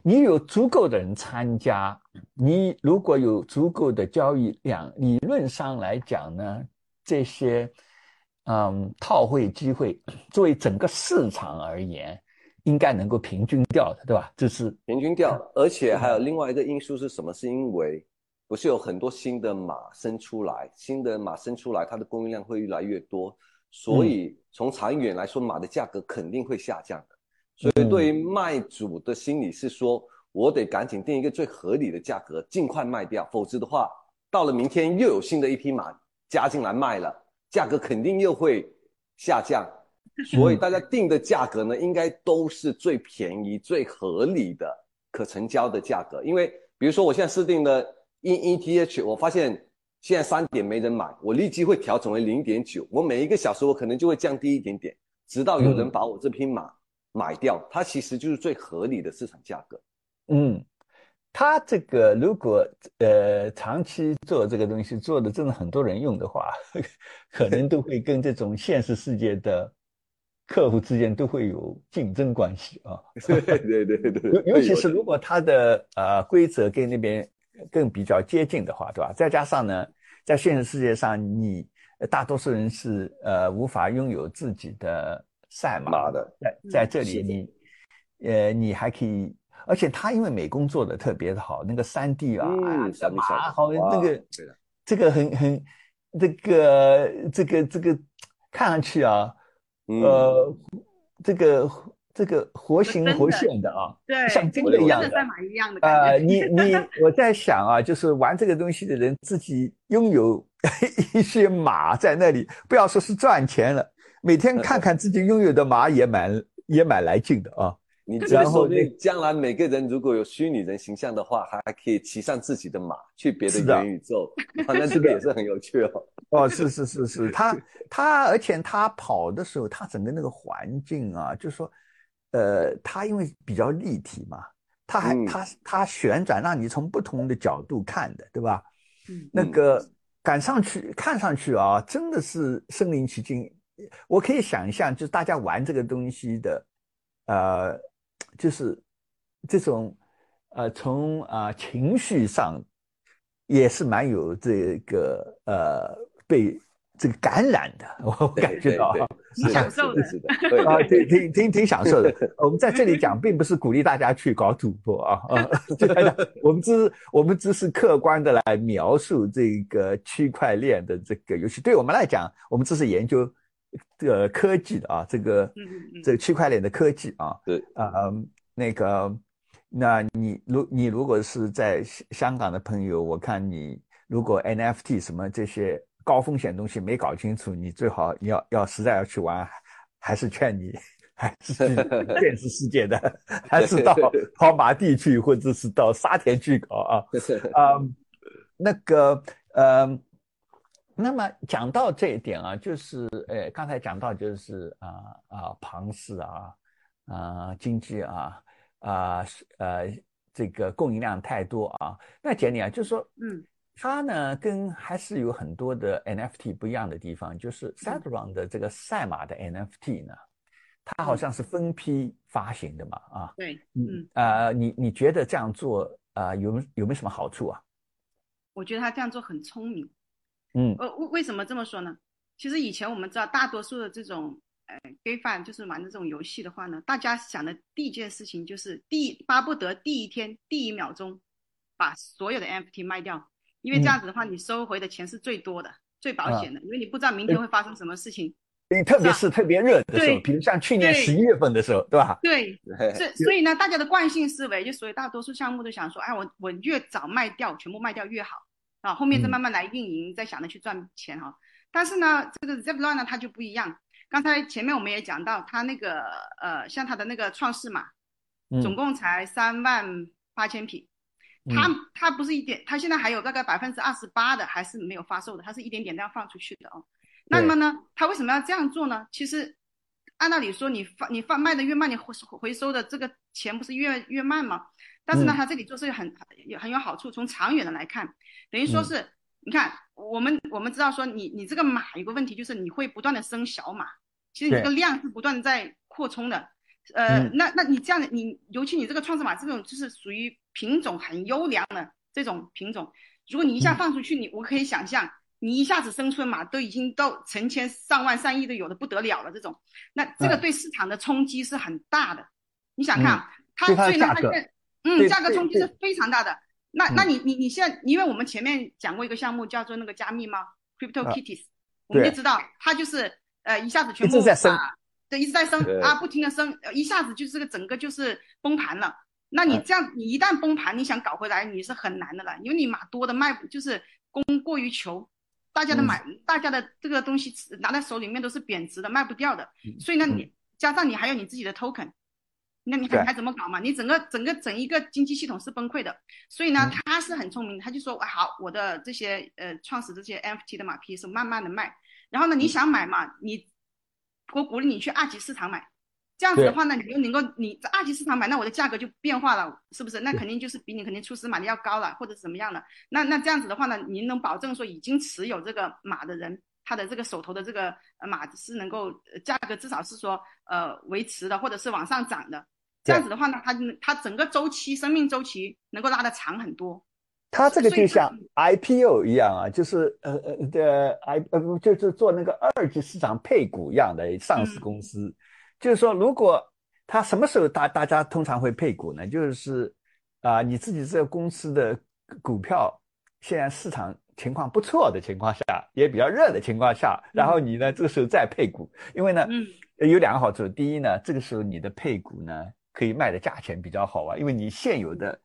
Speaker 2: 你有足够的人参加，你如果有足够的交易量，理论上来讲呢，这些嗯套汇机会，作为整个市场而言。应该能够平均掉的，对吧？这是
Speaker 3: 平均掉，而且还有另外一个因素是什么？是因为不是有很多新的马生出来，新的马生出来，它的供应量会越来越多，所以从长远来说，马的价格肯定会下降的。所以对于卖主的心理是说，我得赶紧定一个最合理的价格，尽快卖掉，否则的话，到了明天又有新的一批马加进来卖了，价格肯定又会下降。所以大家定的价格呢，应该都是最便宜、最合理的可成交的价格。因为比如说我现在设定的 E ETH，我发现现在三点没人买，我立即会调整为零点九。我每一个小时我可能就会降低一点点，直到有人把我这匹马买掉。它其实就是最合理的市场价格。
Speaker 2: 嗯，他这个如果呃长期做这个东西做的真的很多人用的话，可能都会跟这种现实世界的。客户之间都会有竞争关系啊，
Speaker 3: 对对对对，
Speaker 2: 尤尤其是如果他的呃规则跟那边更比较接近的话，对吧？再加上呢，在现实世界上，你大多数人是呃无法拥有自己的赛马
Speaker 3: 的，
Speaker 2: 在在这里你呃你还可以，而且他因为美工做的特别的好，那个三 D 啊，马好那个这个很很这个这个这个看上去啊。呃，这个这个活形活现的啊，
Speaker 4: 对，
Speaker 2: 像真的一样的，
Speaker 4: 赛马一样的
Speaker 2: 呃，你你我在想啊，就是玩这个东西的人自己拥有 一些马在那里，不要说是赚钱了，每天看看自己拥有的马也蛮也蛮来劲的啊。
Speaker 3: 你然后那将来每个人如果有虚拟人形象的话，还还可以骑上自己的马去别的元宇宙，那这个也是很有趣哦。
Speaker 2: 哦，是是是是，他他而且他跑的时候，他整个那个环境啊，就是说，呃，他因为比较立体嘛，他还他他旋转，让你从不同的角度看的，对吧？
Speaker 4: 嗯，
Speaker 2: 那个赶上去看上去啊，真的是身临其境。我可以想象，就是大家玩这个东西的，呃。就是这种，呃，从啊情绪上也是蛮有这个呃被这个感染的，我感觉到
Speaker 4: 挺享受的，
Speaker 2: 啊，挺挺挺挺享受的。我们在这里讲，并不是鼓励大家去搞赌博啊啊，我们只我们只是客观的来描述这个区块链的这个游戏。对我们来讲，我们只是研究。这个科技的啊，这个这个区块链的科技啊，
Speaker 3: 对
Speaker 2: 啊，那个，那你如你如果是在香港的朋友，我看你如果 NFT 什么这些高风险东西没搞清楚，你最好要要实在要去玩，还是劝你还是去 现实世界的，还是到 跑马地去，或者是到沙田去搞啊啊，那个呃。那么讲到这一点啊，就是呃，刚才讲到就是啊啊，庞氏啊啊，经济啊啊呃，这个供应量太多啊。那简历啊，就是说，
Speaker 4: 嗯，
Speaker 2: 它呢跟还是有很多的 NFT 不一样的地方，就是 s a d r o n 的这个赛马的 NFT 呢，它好像是分批发行的嘛啊。
Speaker 4: 对，嗯
Speaker 2: 啊，你你觉得这样做啊有有没有什么好处啊？
Speaker 4: 我觉得他这样做很聪明。
Speaker 2: 嗯，
Speaker 4: 呃，为为什么这么说呢？其实以前我们知道，大多数的这种呃 gay fan 就是玩这种游戏的话呢，大家想的第一件事情就是第巴不得第一天第一秒钟把所有的 NFT 卖掉，因为这样子的话，你收回的钱是最多的、最保险的，因为你不知道明天会发生什么事情。
Speaker 2: 你特别是特别热的时候，比如像去年十一月份的时候，对吧？
Speaker 4: 对，所所以呢，大家的惯性思维就所以大多数项目都想说，哎，我我越早卖掉，全部卖掉越好。啊，后面再
Speaker 2: 嗯
Speaker 4: 慢慢来运营，再想着去赚钱哈。但是呢，这个 Zebulon 呢，它就不一样。刚才前面我们也讲到，它那个呃，像它的那个创世码，
Speaker 2: 嗯
Speaker 4: 总共才三万八千匹，它
Speaker 2: 嗯
Speaker 4: 它不是一点，它现在还有大概百分之二十八的还是没有发售的，它是一点点这样放出去的哦。那么呢，它为什么要这样做呢？其实按道理说，你放你放卖的越慢，你回回收的这个钱不是越越慢吗？但是呢，
Speaker 2: 嗯
Speaker 4: 它这里做是很有很有好处，从长远的来看，等于说
Speaker 2: 嗯
Speaker 4: 是，你看我们我们知道说你你这个码有个问题，就是你会不断的生小码，其实你这个量是不断的在扩充的。呃，
Speaker 2: 嗯
Speaker 4: 那那你这样的，你尤其你这个创世码这种就是属于品种很优良的这种品种，如果你一下
Speaker 2: 嗯
Speaker 4: 放出去，你我可以想象，你一下子生出的码都已经到成千上万上亿都有的不得了了，这种，那这个
Speaker 2: 嗯
Speaker 4: 对市场的冲击是很大的。你想看啊，它
Speaker 2: 对它的
Speaker 4: 所以呢，它现在嗯，价格冲击是非常大的。那那
Speaker 2: 嗯
Speaker 4: 你你你现在，因为我们前面讲过一个项目叫做那个加密吗？（Crypto
Speaker 2: 啊。
Speaker 4: Kitties），、我们就知道它就是呃一下子全部
Speaker 2: 在升
Speaker 4: 把对，一直在升啊，不停的升，呃一下子就是这个整个就是崩盘了。那你
Speaker 2: 嗯。
Speaker 4: 这样，你一旦崩盘，你想搞回来，你是很难的了，因为你码多的卖就是供过于求，大家的
Speaker 2: 嗯。
Speaker 4: 买，大家的这个东西拿在手里面都是贬值的，卖不掉的，
Speaker 2: 嗯。
Speaker 4: 所以呢，你加上你还有你自己的 token，那你还还怎么搞嘛？你整个整个整一个经济系统是崩溃的，所以呢
Speaker 2: 嗯，
Speaker 4: 他是很聪明，他就说，哎好，我的这些呃创始这些 NFT 的马匹是慢慢的卖，然后呢，
Speaker 2: 嗯
Speaker 4: 你想买嘛，你我鼓励你去二级市场买。这样子的话呢，你就能够你在二级市场买，那我的价格就变化了，是不是？那肯定就是比你肯定初始马的要高了，或者怎么样的。那那这样子的话呢，您能保证说已经持有这个马的人，他的这个手头的这个呃码是能够呃价格至少是说呃维持的，或者是往上涨的。这样。子的话呢，它它整个周期生命周期能够拉得长很多。
Speaker 2: 它这个就像 IPO 一样啊，就是呃呃的 I 呃不就是做那个二级市场配股一样的上市
Speaker 4: 嗯
Speaker 2: 公司，就是说如果它什么时候大大家通常会配股呢？就是啊、你自己这个公司的股票现在市场情况不错的情况下，也比较热的情况下，然后你呢这个时候再配股，因为呢有两个好处，第一呢，这个时候你的配股呢可以卖的价钱比较好啊，因为你现有的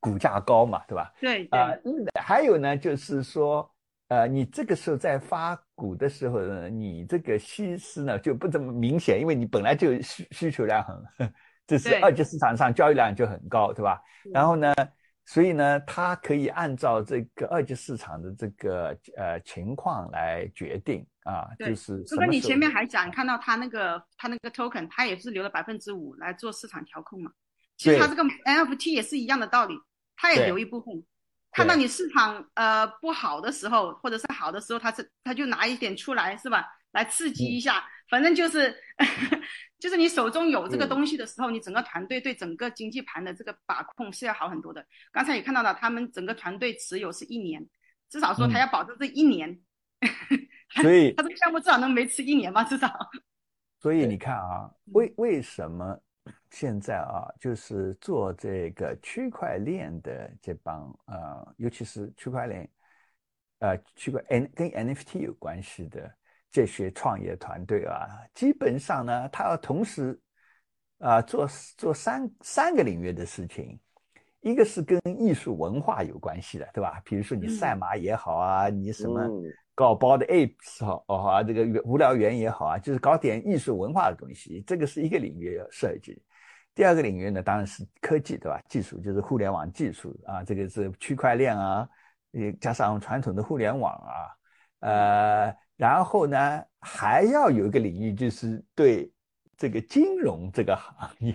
Speaker 2: 股价高嘛，对吧？
Speaker 4: 对对、
Speaker 2: 啊、嗯还有呢，就是说，呃，你这个时候在发股的时候呢，你这个稀释呢就不怎么明显，因为你本来就需需求量很，这是二级市场上交易量就很高，对吧？
Speaker 4: 嗯
Speaker 2: 然后呢，所以呢，它可以按照这个二级市场的这个呃情况来决定啊，
Speaker 4: 对
Speaker 2: 就是
Speaker 4: 就跟你前面还讲，看到他那个他那个 token，他也是留了百分之五来做市场调控嘛。其实他这个 NFT 也是一样的道理，他也留一部分。看到你市场呃不好的时候，或者是好的时候，他是他就拿一点出来是吧，来刺激一下。反正就是 就是你手中有这个
Speaker 3: 嗯
Speaker 4: 东西的时候，你整个团队对整个经济盘的这个把控是要好很多的。刚才也看到了，他们整个团队持有是一年，至少说他
Speaker 2: 嗯
Speaker 4: 要保证这一年。
Speaker 2: 所以
Speaker 4: 他这个项目至少能维持一年吧，至少。
Speaker 2: 所以你看啊，
Speaker 4: 嗯
Speaker 2: 为为什么现在啊，就是做这个区块链的这帮呃，尤其是区块链，呃，区块 N 跟 NFT 有关系的这些创业团队啊，基本上呢，他要同时啊、做做三三个领域的事情。一个是跟艺术文化有关系的，对吧？比如说你
Speaker 4: 嗯
Speaker 2: 赛马也好啊，你什么
Speaker 3: 嗯
Speaker 2: 搞包的 apes 好哦好啊，这个无聊猿也好啊，就是搞点艺术文化的东西，这个是一个领域要设计。第二个领域呢，当然是科技，对吧？技术就是互联网技术啊，这个是区块链啊，也加上传统的互联网啊，呃，然后呢还要有一个领域就是对这个金融这个行业，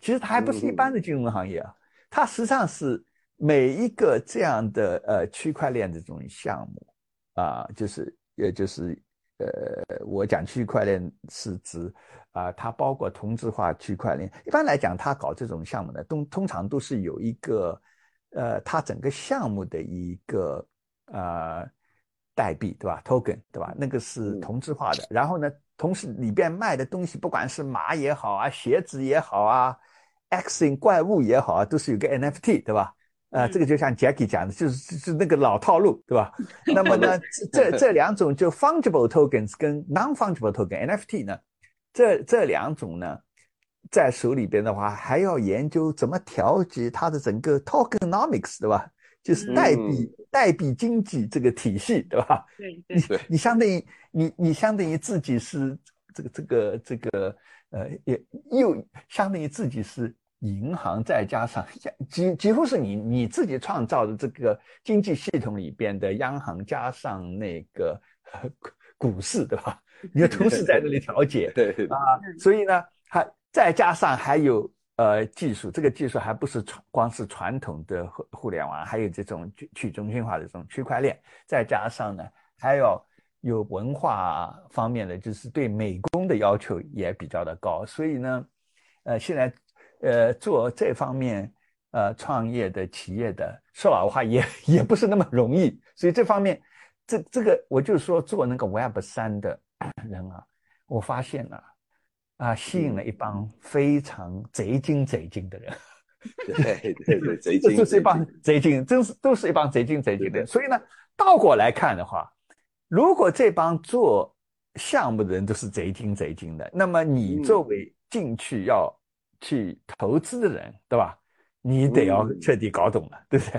Speaker 2: 其实它还不是一般的金融行业啊，它实际上是每一个这样的呃区块链的这种项目。啊，就是也就是呃，我讲区块链是指啊，它包括同质化区块链。一般来讲，它搞这种项目呢，通通常都是有一个呃，它整个项目的一个呃代币，对吧？token，对吧？那个是
Speaker 3: 嗯
Speaker 2: 同质化的。然后呢，同时里边卖的东西，不管是马也好啊，鞋子也好啊，X 怪物也好啊，都是有个 NFT，对吧？呃，
Speaker 4: 嗯
Speaker 2: 这个就像 Jackie 讲的，就是就是那个老套路，对吧？那么呢，这这这两种就 fungible tokens 跟 non-fungible token NFT 呢，这这两种呢，在手里边的话，还要研究怎么调节它的整个 tokenomics，对吧？就是代币代币经济这个体系，对吧？
Speaker 4: 对
Speaker 2: 你
Speaker 4: 对，
Speaker 2: 你相当于你你相当于自己是这个这个这个呃也又相当于自己是银行，再加上 几几乎是你你自己创造的这个经济系统里边的央行，加上那个呃 股市，对吧？你要同时在那里调节
Speaker 3: 对
Speaker 2: 啊，所以呢，还再加上还有呃技术，这个技术还不是传光是传统的互互联网，还有这种去去中心化的这种区块链，再加上呢，还要有文化方面的，就是对美工的要求也比较的高，所以呢，呃，现在呃做这方面呃创业的企业的，说老实话也也不是那么容易，所以这方面这这个我就说做那个 Web 三的。人啊，我发现了啊，吸引了一帮非常贼精贼精的人。
Speaker 3: 对对对，贼
Speaker 2: 这
Speaker 3: 精，
Speaker 2: 就是一帮
Speaker 3: 贼精，
Speaker 2: 真是都是一帮贼精贼精的人。所以呢，倒过来看的话，如果这帮做项目的人都是贼精贼精的，那么你
Speaker 3: 嗯
Speaker 2: 作为进去要去投资的人，对吧？你得要
Speaker 3: 嗯
Speaker 2: 彻底搞懂了，对不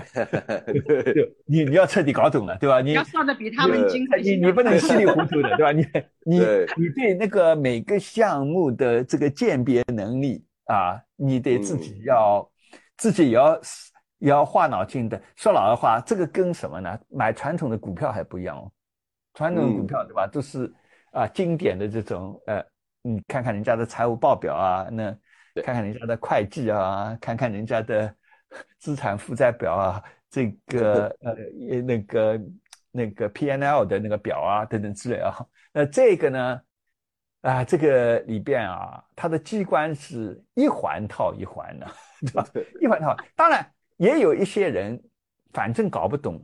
Speaker 2: 对？你你要彻底搞懂了，对吧？你
Speaker 4: 要算的比他们精才
Speaker 2: 你。你不能稀里糊涂的，对吧？你 你你对那个每个项目的这个鉴别能力啊，你得自己要、自己也要也要花脑筋的。说老实话，这个跟什么呢？买传统的股票还不一样哦。传统的股票对吧，都是啊经典的这种呃，你看看人家的财务报表啊，那
Speaker 3: 对
Speaker 2: 看看人家的会计啊，看看人家的 资产负债表啊，这个 呃呃那个那个 P N L 的那个表啊等等之类啊。那这个呢，啊这个里边啊，它的机关是一环套一环的，对吧？一环套。当然也有一些人，反正搞不懂。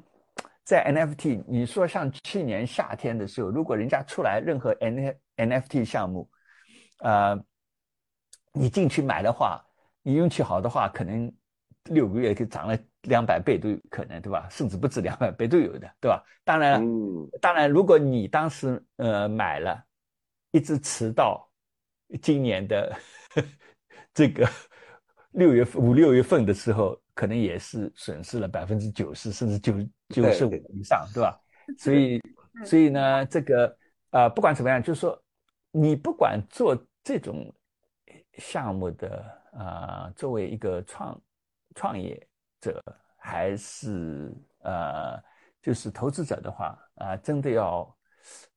Speaker 2: 在 NFT，你说像去年夏天的时候，如果人家出来任何 N NFT 项目，呃，你进去买的话，你运气好的话，可能六个月就涨了两百倍都有可能，对吧？甚至不止两百倍都有的，对吧？当然当然，如果你当时呃买了，一直迟到今年的 这个六月份五六月份的时候，可能也是损失了百分之九十甚至九九十五以上，对吧？所以，所以呢，这个呃，不管怎么样，就是说，你不管做这种项目的啊、呃作为一个创创业者，还是呃，就是投资者的话啊、真的要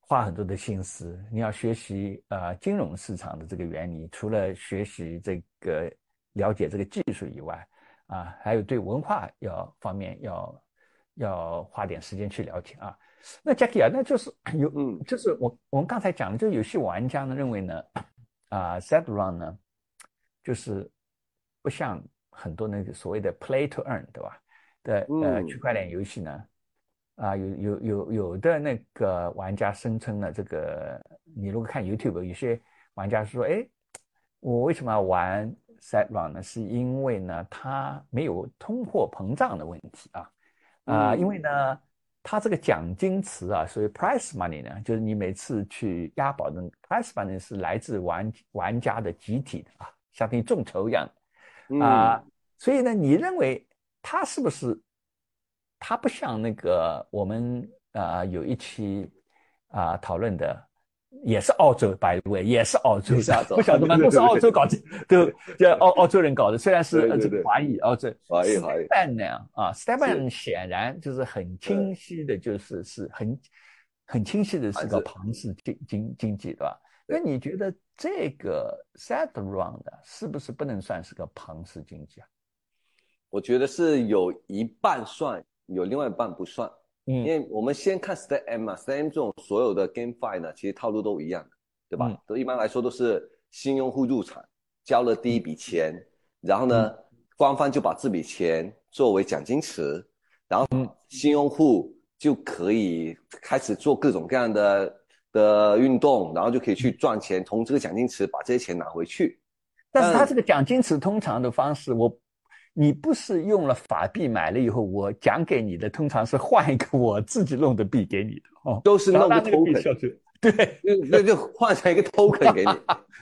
Speaker 2: 花很多的心思。你要学习呃金融市场的这个原理，除了学习这个了解这个技术以外，啊，还有对文化要方面要要花点时间去了解啊。那 Jackie 啊，那就是 有，
Speaker 3: 嗯
Speaker 2: 就是我我们刚才讲的，就是有些玩家呢认为呢，啊 s e t Run 呢，就是不像很多那个所谓的 Play to Earn 对吧？的呃
Speaker 3: 嗯
Speaker 2: 区块链游戏呢，啊有有有有的那个玩家声称呢，这个你如果看 YouTube，有些玩家说，哎，我为什么要玩 Set Run 呢？是因为呢，它没有通货膨胀的问题啊，啊、
Speaker 3: 嗯
Speaker 2: 因为呢，它这个奖金池啊，所以 prize money 呢，就是你每次去押宝的 prize money 是来自玩玩家的集体的啊，相当于众筹一样
Speaker 3: 嗯
Speaker 2: 啊、所以呢，你认为他是不是？他不像那个我们啊、有一期啊、讨论的，也是澳洲，by the way，也是澳洲
Speaker 3: 是澳洲
Speaker 2: 不晓得吗？都是澳洲搞的，都这澳澳洲人搞的，虽然是这个华裔澳洲。
Speaker 3: 华裔华裔
Speaker 2: Stepan 那样啊，Stepan 显然就是很清晰的，就是是很很清晰的是个庞氏经经经济，对吧？那你觉得这个 Set Run 的是不是不能算是个庞氏经济啊？
Speaker 3: 我觉得是有一半算，有另外一半不算。嗯因
Speaker 2: 嗯
Speaker 3: 为我们先看 Step M 嘛，Step M 这种所有的 GameFi 呢，其实套路都一样的，对吧？
Speaker 2: 嗯
Speaker 3: 都一般来说都是新用户入场，交了第一笔钱，然后呢，
Speaker 2: 嗯
Speaker 3: 官方就把这笔钱作为奖金池，然后
Speaker 2: 嗯
Speaker 3: 新用户就可以开始做各种各样的的运动，然后就可以去赚钱，从这个奖金池把这些钱拿回去。
Speaker 2: 但是它这个奖金池通常的方式，我你不是用了法币买了以后，我奖给你的，通常是换一个我自己弄的币给你的哦，
Speaker 3: 都是弄个 token
Speaker 2: 对
Speaker 3: 就那就换成一个 token 给你。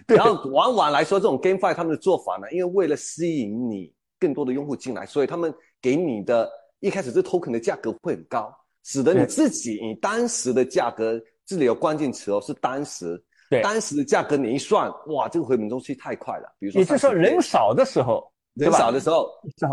Speaker 2: 对
Speaker 3: 然后往往来说，这种 GameFi 他们的做法呢，因为为了吸引你更多的用户进来，所以他们给你的一开始这 token 的价格会很高，使得你自己你当时的价格，这里有关键词哦，是当时，
Speaker 2: 对。
Speaker 3: 当时的价格你一算，哇，这个回本周期太快了。比如说，
Speaker 2: 也就是说人少的时候，
Speaker 3: 人少的时候，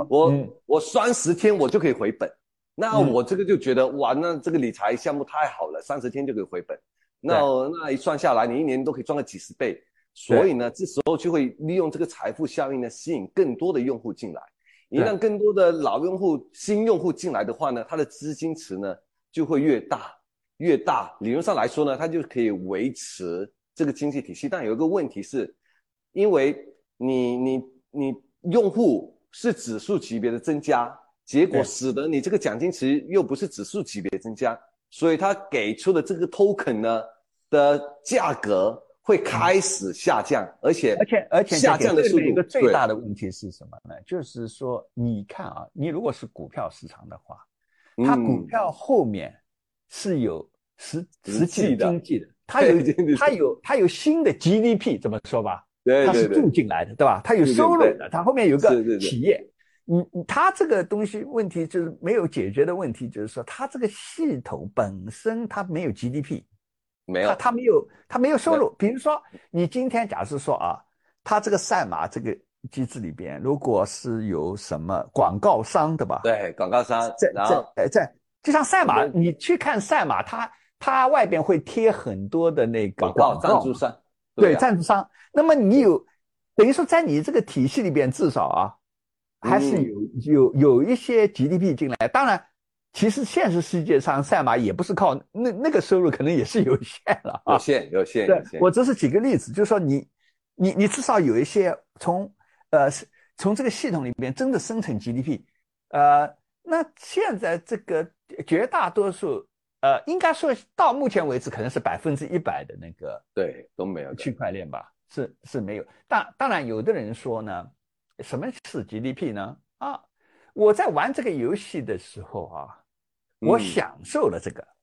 Speaker 3: 我、
Speaker 2: 嗯。
Speaker 3: 我三十天我就可以回本，那
Speaker 2: 嗯。
Speaker 3: 我这个就觉得、哇，那这个理财项目太好了，三十天就可以回本，那那一算下来，你一年都可以赚个几十倍。所以呢，这时候就会利用这个财富效应呢，吸引更多的用户进来。一
Speaker 2: 对
Speaker 3: 旦更多的老用户、新用户进来的话呢，他的资金池呢就会越大，越大。理论上来说呢，它就可以维持这个经济体系。但有一个问题是，因为你你你用户是指数级别的增加，结果使得你这个奖金池又不是指数级别增加，所以它给出的这个 token 呢的价格会开始下降，而且
Speaker 2: 而且而且
Speaker 3: 下降的速度
Speaker 2: 一个最大的问题是什么呢？就是说，你看啊，你如果是股票市场的话，它股
Speaker 3: 嗯
Speaker 2: 票后面是有实
Speaker 3: 实
Speaker 2: 实际 经济的，它有
Speaker 3: 对对对
Speaker 2: 它有它有新的 GDP，怎么说吧，
Speaker 3: 对对对。
Speaker 2: 注进来的，对吧？它有收入的，它后面有个企业。你你它这个东西问题就是没有解决的问题，就是说它这个系统本身它没有 GDP，
Speaker 3: 没有。
Speaker 2: 他他没有他没有收入。比如说，你今天假设说啊，他这个赛马这个机制里边，如果是有什么广告商，对吧？，
Speaker 3: 对广告商
Speaker 2: 在，在呃在，就像赛马，
Speaker 3: 嗯
Speaker 2: 你去看赛马，它它外边会贴很多的那个
Speaker 3: 广告赞助商，
Speaker 2: 对
Speaker 3: 啊
Speaker 2: 赞助商。那么你有等于说在你这个体系里边，至少啊，还是
Speaker 3: 嗯
Speaker 2: 有有有一些 GDP 进来。当然，其实现实世界上赛马也不是靠那那个收入，可能也是有限了啊
Speaker 3: 有。限有限
Speaker 2: 对
Speaker 3: 有限，
Speaker 2: 我只是举个例子，就是说你你你至少有一些从呃是从这个系统里边真的生成 GDP，呃，那现在这个绝大多数呃，应该说到目前为止可能是百分之一百的那个
Speaker 3: 对都没有
Speaker 2: 区块链吧，是是没有。当当然，有的人说呢，什么是 GDP 呢？啊，我在玩这个游戏的时候啊，我
Speaker 3: 嗯
Speaker 2: 享受了这个。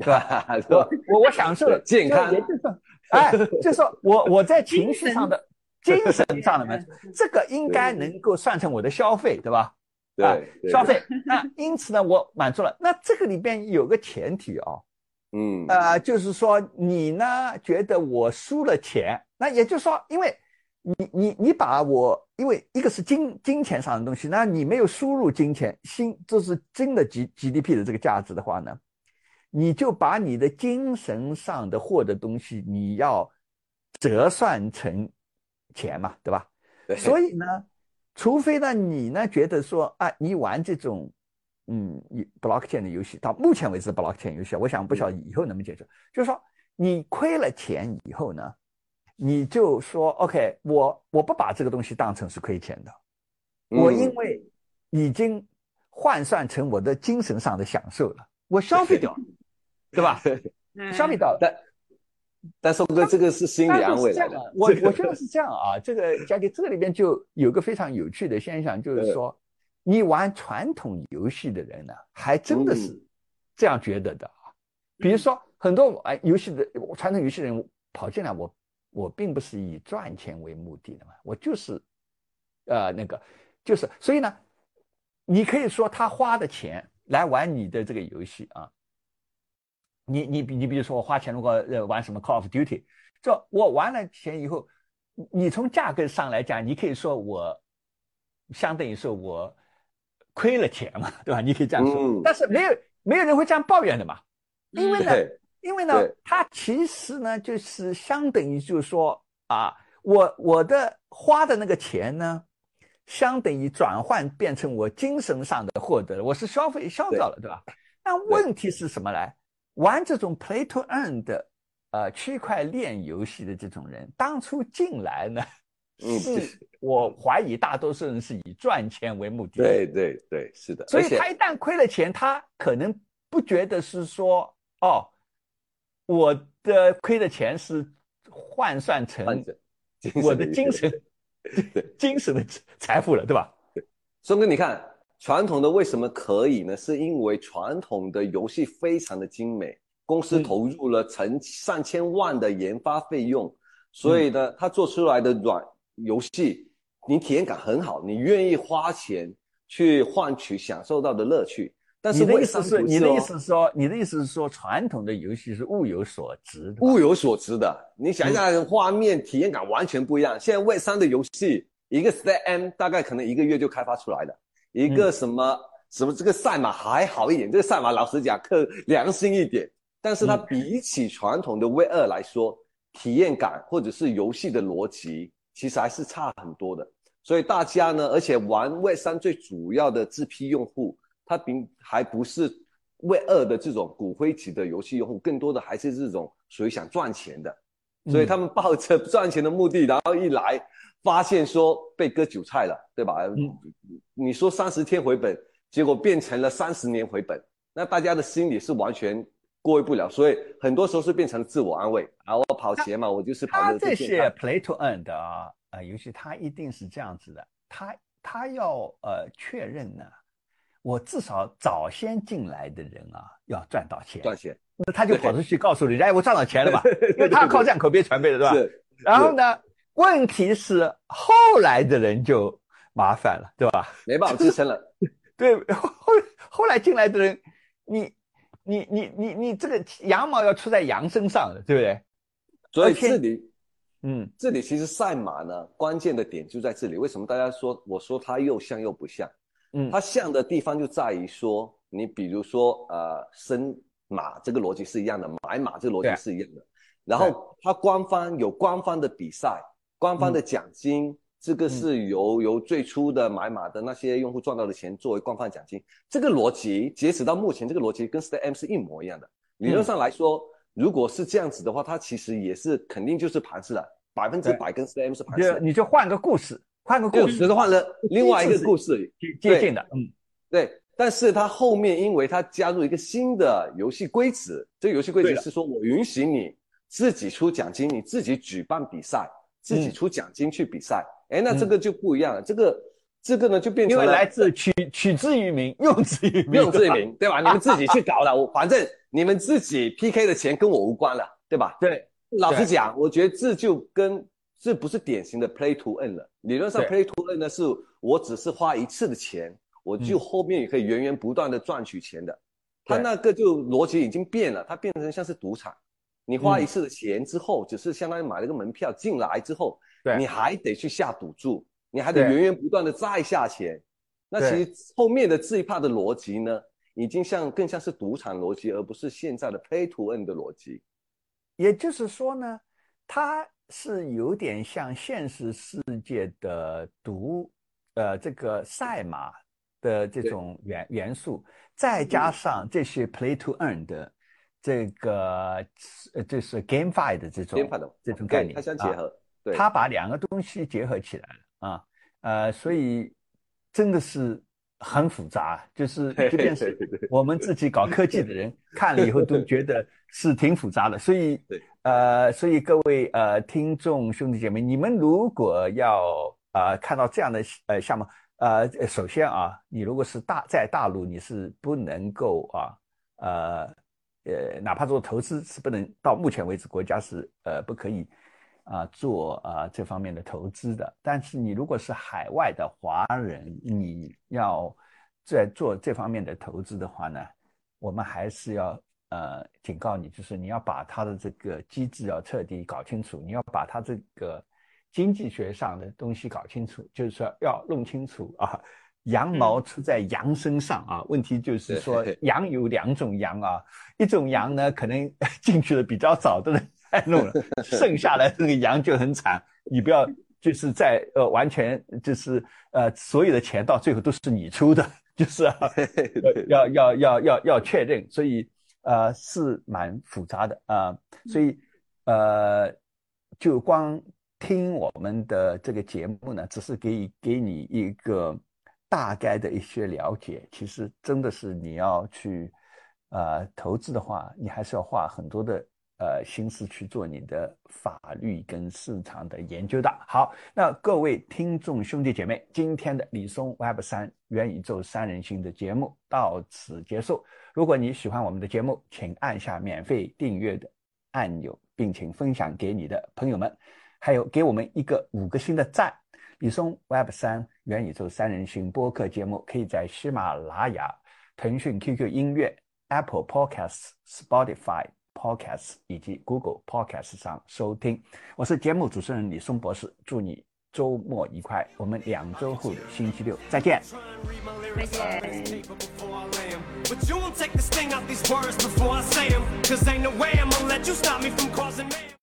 Speaker 3: 对吧？
Speaker 2: 我我我享受了
Speaker 3: 健康
Speaker 2: 就也就是说，哎，就是说我我在情绪上的、精神上的满足，这个应该能够算成我的消费，对吧？啊消费。那因此呢，我满足了。那这个里边有个前提啊，
Speaker 3: 嗯
Speaker 2: 呃，就是说你呢觉得我输了钱，那也就是说，因为你你你把我，因为一个是金金钱上的东西，那你没有输入金钱，新这是真的 G GDP 的这个价值的话呢，你就把你的精神上的获得东西，你要折算成钱嘛，对吧？
Speaker 3: 对
Speaker 2: 所以呢，除非呢你呢觉得说啊，你玩这种嗯以 blockchain 的游戏，到目前为止 blockchain 游戏，我想不晓得以后能不能解决，就是说你亏了钱以后呢，你就说 OK，我我不把这个东西当成是亏钱的，我因
Speaker 3: 嗯
Speaker 2: 为已经换算成我的精神上的享受了，我消费掉了，对吧？
Speaker 4: 嗯
Speaker 2: 消费掉了。
Speaker 3: 但但宋哥这个是心理安慰来的
Speaker 2: 我 我觉得是这样啊。这个佳迪，这个里边就有个非常有趣的现象，就是说，你玩传统游戏的人呢，还真的是
Speaker 3: 嗯
Speaker 2: 这样觉得的啊。比如说，很多玩游戏的传统游戏人跑进来，我我并不是以赚钱为目的的嘛，我就是呃那个就是，所以呢，你可以说他花的钱来玩你的这个游戏啊，你你比你比如说我花钱如果呃玩什么 Call of Duty，这我玩了钱以后，你你从价格上来讲，你可以说我相当于说我亏了钱嘛，对吧？你可以这样说，
Speaker 3: 嗯
Speaker 2: 但是没有没有人会这样抱怨的嘛，因为呢，因为呢
Speaker 3: 对，
Speaker 2: 它其实呢就是相等于就是说啊，我我的花的那个钱呢，相等于转换变成我精神上的获得了，我是消费消掉了，对吧？那问题是什么来？玩这种 play to earn 的呃区块链游戏的这种人，当初进来呢，
Speaker 3: 嗯
Speaker 2: 是我怀疑大多数人是以赚钱为目的的。
Speaker 3: 对对对，是的，
Speaker 2: 所以他一旦亏了钱，他可能不觉得是说哦，我的亏的钱是换算成我的精神 精神的财富了，对吧？
Speaker 3: 对松哥，你看传统的为什么可以呢？是因为传统的游戏非常的精美，公司
Speaker 2: 嗯
Speaker 3: 投入了成上千万的研发费用，所以呢，它做出来的软游戏，你体验感很好，你愿意花钱去换取享受到的乐趣。但是
Speaker 2: 你的意思是，你的意思是说，你的意思是说，传统的游戏是物有所值的，
Speaker 3: 物有所值的。你想一下，画面体验感完全不一样。现在 Web 三的游戏，一个 Step M 大概可能一个月就开发出来了，一个什么、什么这个赛马还好一点，这个赛马老实讲，可良心一点。但是它比起传统的 Web 二来说，体验感或者是游戏的逻辑，其实还是差很多的。所以大家呢，而且玩 Web 三最主要的这批用户，他并还不是 Web 二的这种骨灰级的游戏用户，更多的还是这种属于想赚钱的。所以他们抱着赚钱的目的，然后一来发现说被割韭菜了，对吧？你说三十天回本，结果变成了三十年回本，那大家的心理是完全过意不了，所以很多时候是变成了自我安慰。啊，我跑鞋嘛，我就是跑
Speaker 2: 它这
Speaker 3: 的健康。
Speaker 2: 些 play to earn 的啊呃游戏，他一定是这样子的，他他要呃确认呢，我至少早先进来的人啊要赚到钱，
Speaker 3: 赚钱，
Speaker 2: 那他就跑出去告诉人家，哎，我赚到钱了吧？因为他靠这样口碑传播的，对吧？然后呢，问题是后来的人就麻烦了，对吧？
Speaker 3: 没办法支撑了。
Speaker 2: 对，后后来进来的人，你你你你你这个羊毛要出在羊身上的，对不对？
Speaker 3: 所以这里
Speaker 2: 嗯
Speaker 3: 这里其实赛马呢，关键的点就在这里。为什么大家说我说它又像又不像？
Speaker 2: 嗯，
Speaker 3: 它像的地方就在于说，你比如说呃，生马这个逻辑是一样的，买马这个逻辑是一样的。然后它官方有官方的比赛，官方的奖金，这个是由由最初的买马的那些用户赚到的钱作为官方奖金。这个逻辑截止到目前，这个逻辑跟 Stay M 是一模一样的。理论上来说，如果是这样子的话，它其实也是肯定就是盘式了，百分之百跟 Stay M 是盘式的。
Speaker 2: 你就换个故事，换个，故事
Speaker 3: 换了另外一个故事，
Speaker 2: 接接近的，嗯，
Speaker 3: 对，但是它后面因为它加入一个新的游戏规则，这个游戏规则是说我允许你自己出奖金，你自己举办比赛，自己
Speaker 2: 嗯
Speaker 3: 出奖金去比赛。哎、那这个就不一样了，这个这个呢就变
Speaker 2: 因为
Speaker 3: 成了
Speaker 2: 来自取取之于民，用之于民，
Speaker 3: 用之于民，对吧？你们自己去搞了，我反正你们自己 PK 的钱跟我无关了，对吧？
Speaker 2: 对
Speaker 3: 老实讲，我觉得这就跟这不是典型的 play to earn 了。理论上 play to earn 呢，是我只是花一次的钱，我就后面也可以源源不断的赚取钱的。它
Speaker 2: 对
Speaker 3: 那个就逻辑已经变了，它变成像是赌场。你花
Speaker 2: 嗯
Speaker 3: 一次的钱之后，只是相当于买了个门票进来之后，
Speaker 2: 对。
Speaker 3: 你还得去下赌注，你还得源源不断的再下钱。那其实后面的这一 part 的逻辑呢，已经像更像是赌场逻辑，而不是现在的 play to earn 的逻辑。
Speaker 2: 也就是说呢，它是有点像现实世界的赌，呃，这个赛马的这种元元素，再加上这些 play to earn 的这个，呃，就是 GameFi 的这种
Speaker 3: GameFi 的
Speaker 2: 这种概念，
Speaker 3: 它相结
Speaker 2: 啊。
Speaker 3: 合，对，
Speaker 2: 他把两个东西结合起来了啊，呃，所以真的是很复杂，就是即便是我们自己搞科技的人看了以后都觉得是挺复杂的，所以
Speaker 3: 对
Speaker 2: 呃，所以各位呃听众兄弟姐妹，你们如果要呃看到这样的呃项目，呃，首先啊，你如果是大在大陆，你是不能够啊呃呃，哪怕做投资是不能，到目前为止国家是呃不可以。啊，做啊这方面的投资的，但是你如果是海外的华人，你要在做这方面的投资的话呢，我们还是要呃警告你，就是你要把它的这个机制要彻底搞清楚，你要把它这个经济学上的东西搞清楚，就是说要弄清楚啊，羊毛出在羊身上啊。问题就是说，羊有两种羊啊，一种羊呢可能 进去的比较早的人。太 弄了，剩下来那个羊就很惨。你不要就是在呃完全就是呃所有的钱到最后都是你出的，就是、啊、要要要要要确认，所以呃是蛮复杂的啊、呃，所以呃就光听我们的这个节目呢，只是给给你一个大概的一些了解。其实真的是你要去呃投资的话，你还是要花很多的。呃，心思去做你的法律跟市场的研究的。好，那各位听众兄弟姐妹，今天的李松 Web 三元宇宙三人行的节目到此结束。如果你喜欢我们的节目，请按下免费订阅的按钮，并请分享给你的朋友们，还有给我们一个五个星的赞。李松 Web 三元宇宙三人行播客节目可以在喜马拉雅、腾讯 QQ 音乐、Apple Podcasts、Spotify Podcasts 以及 Google Podcasts 上收听。我是节目主持人李松博士，祝你周末愉快。我们两周后的星期六。再见。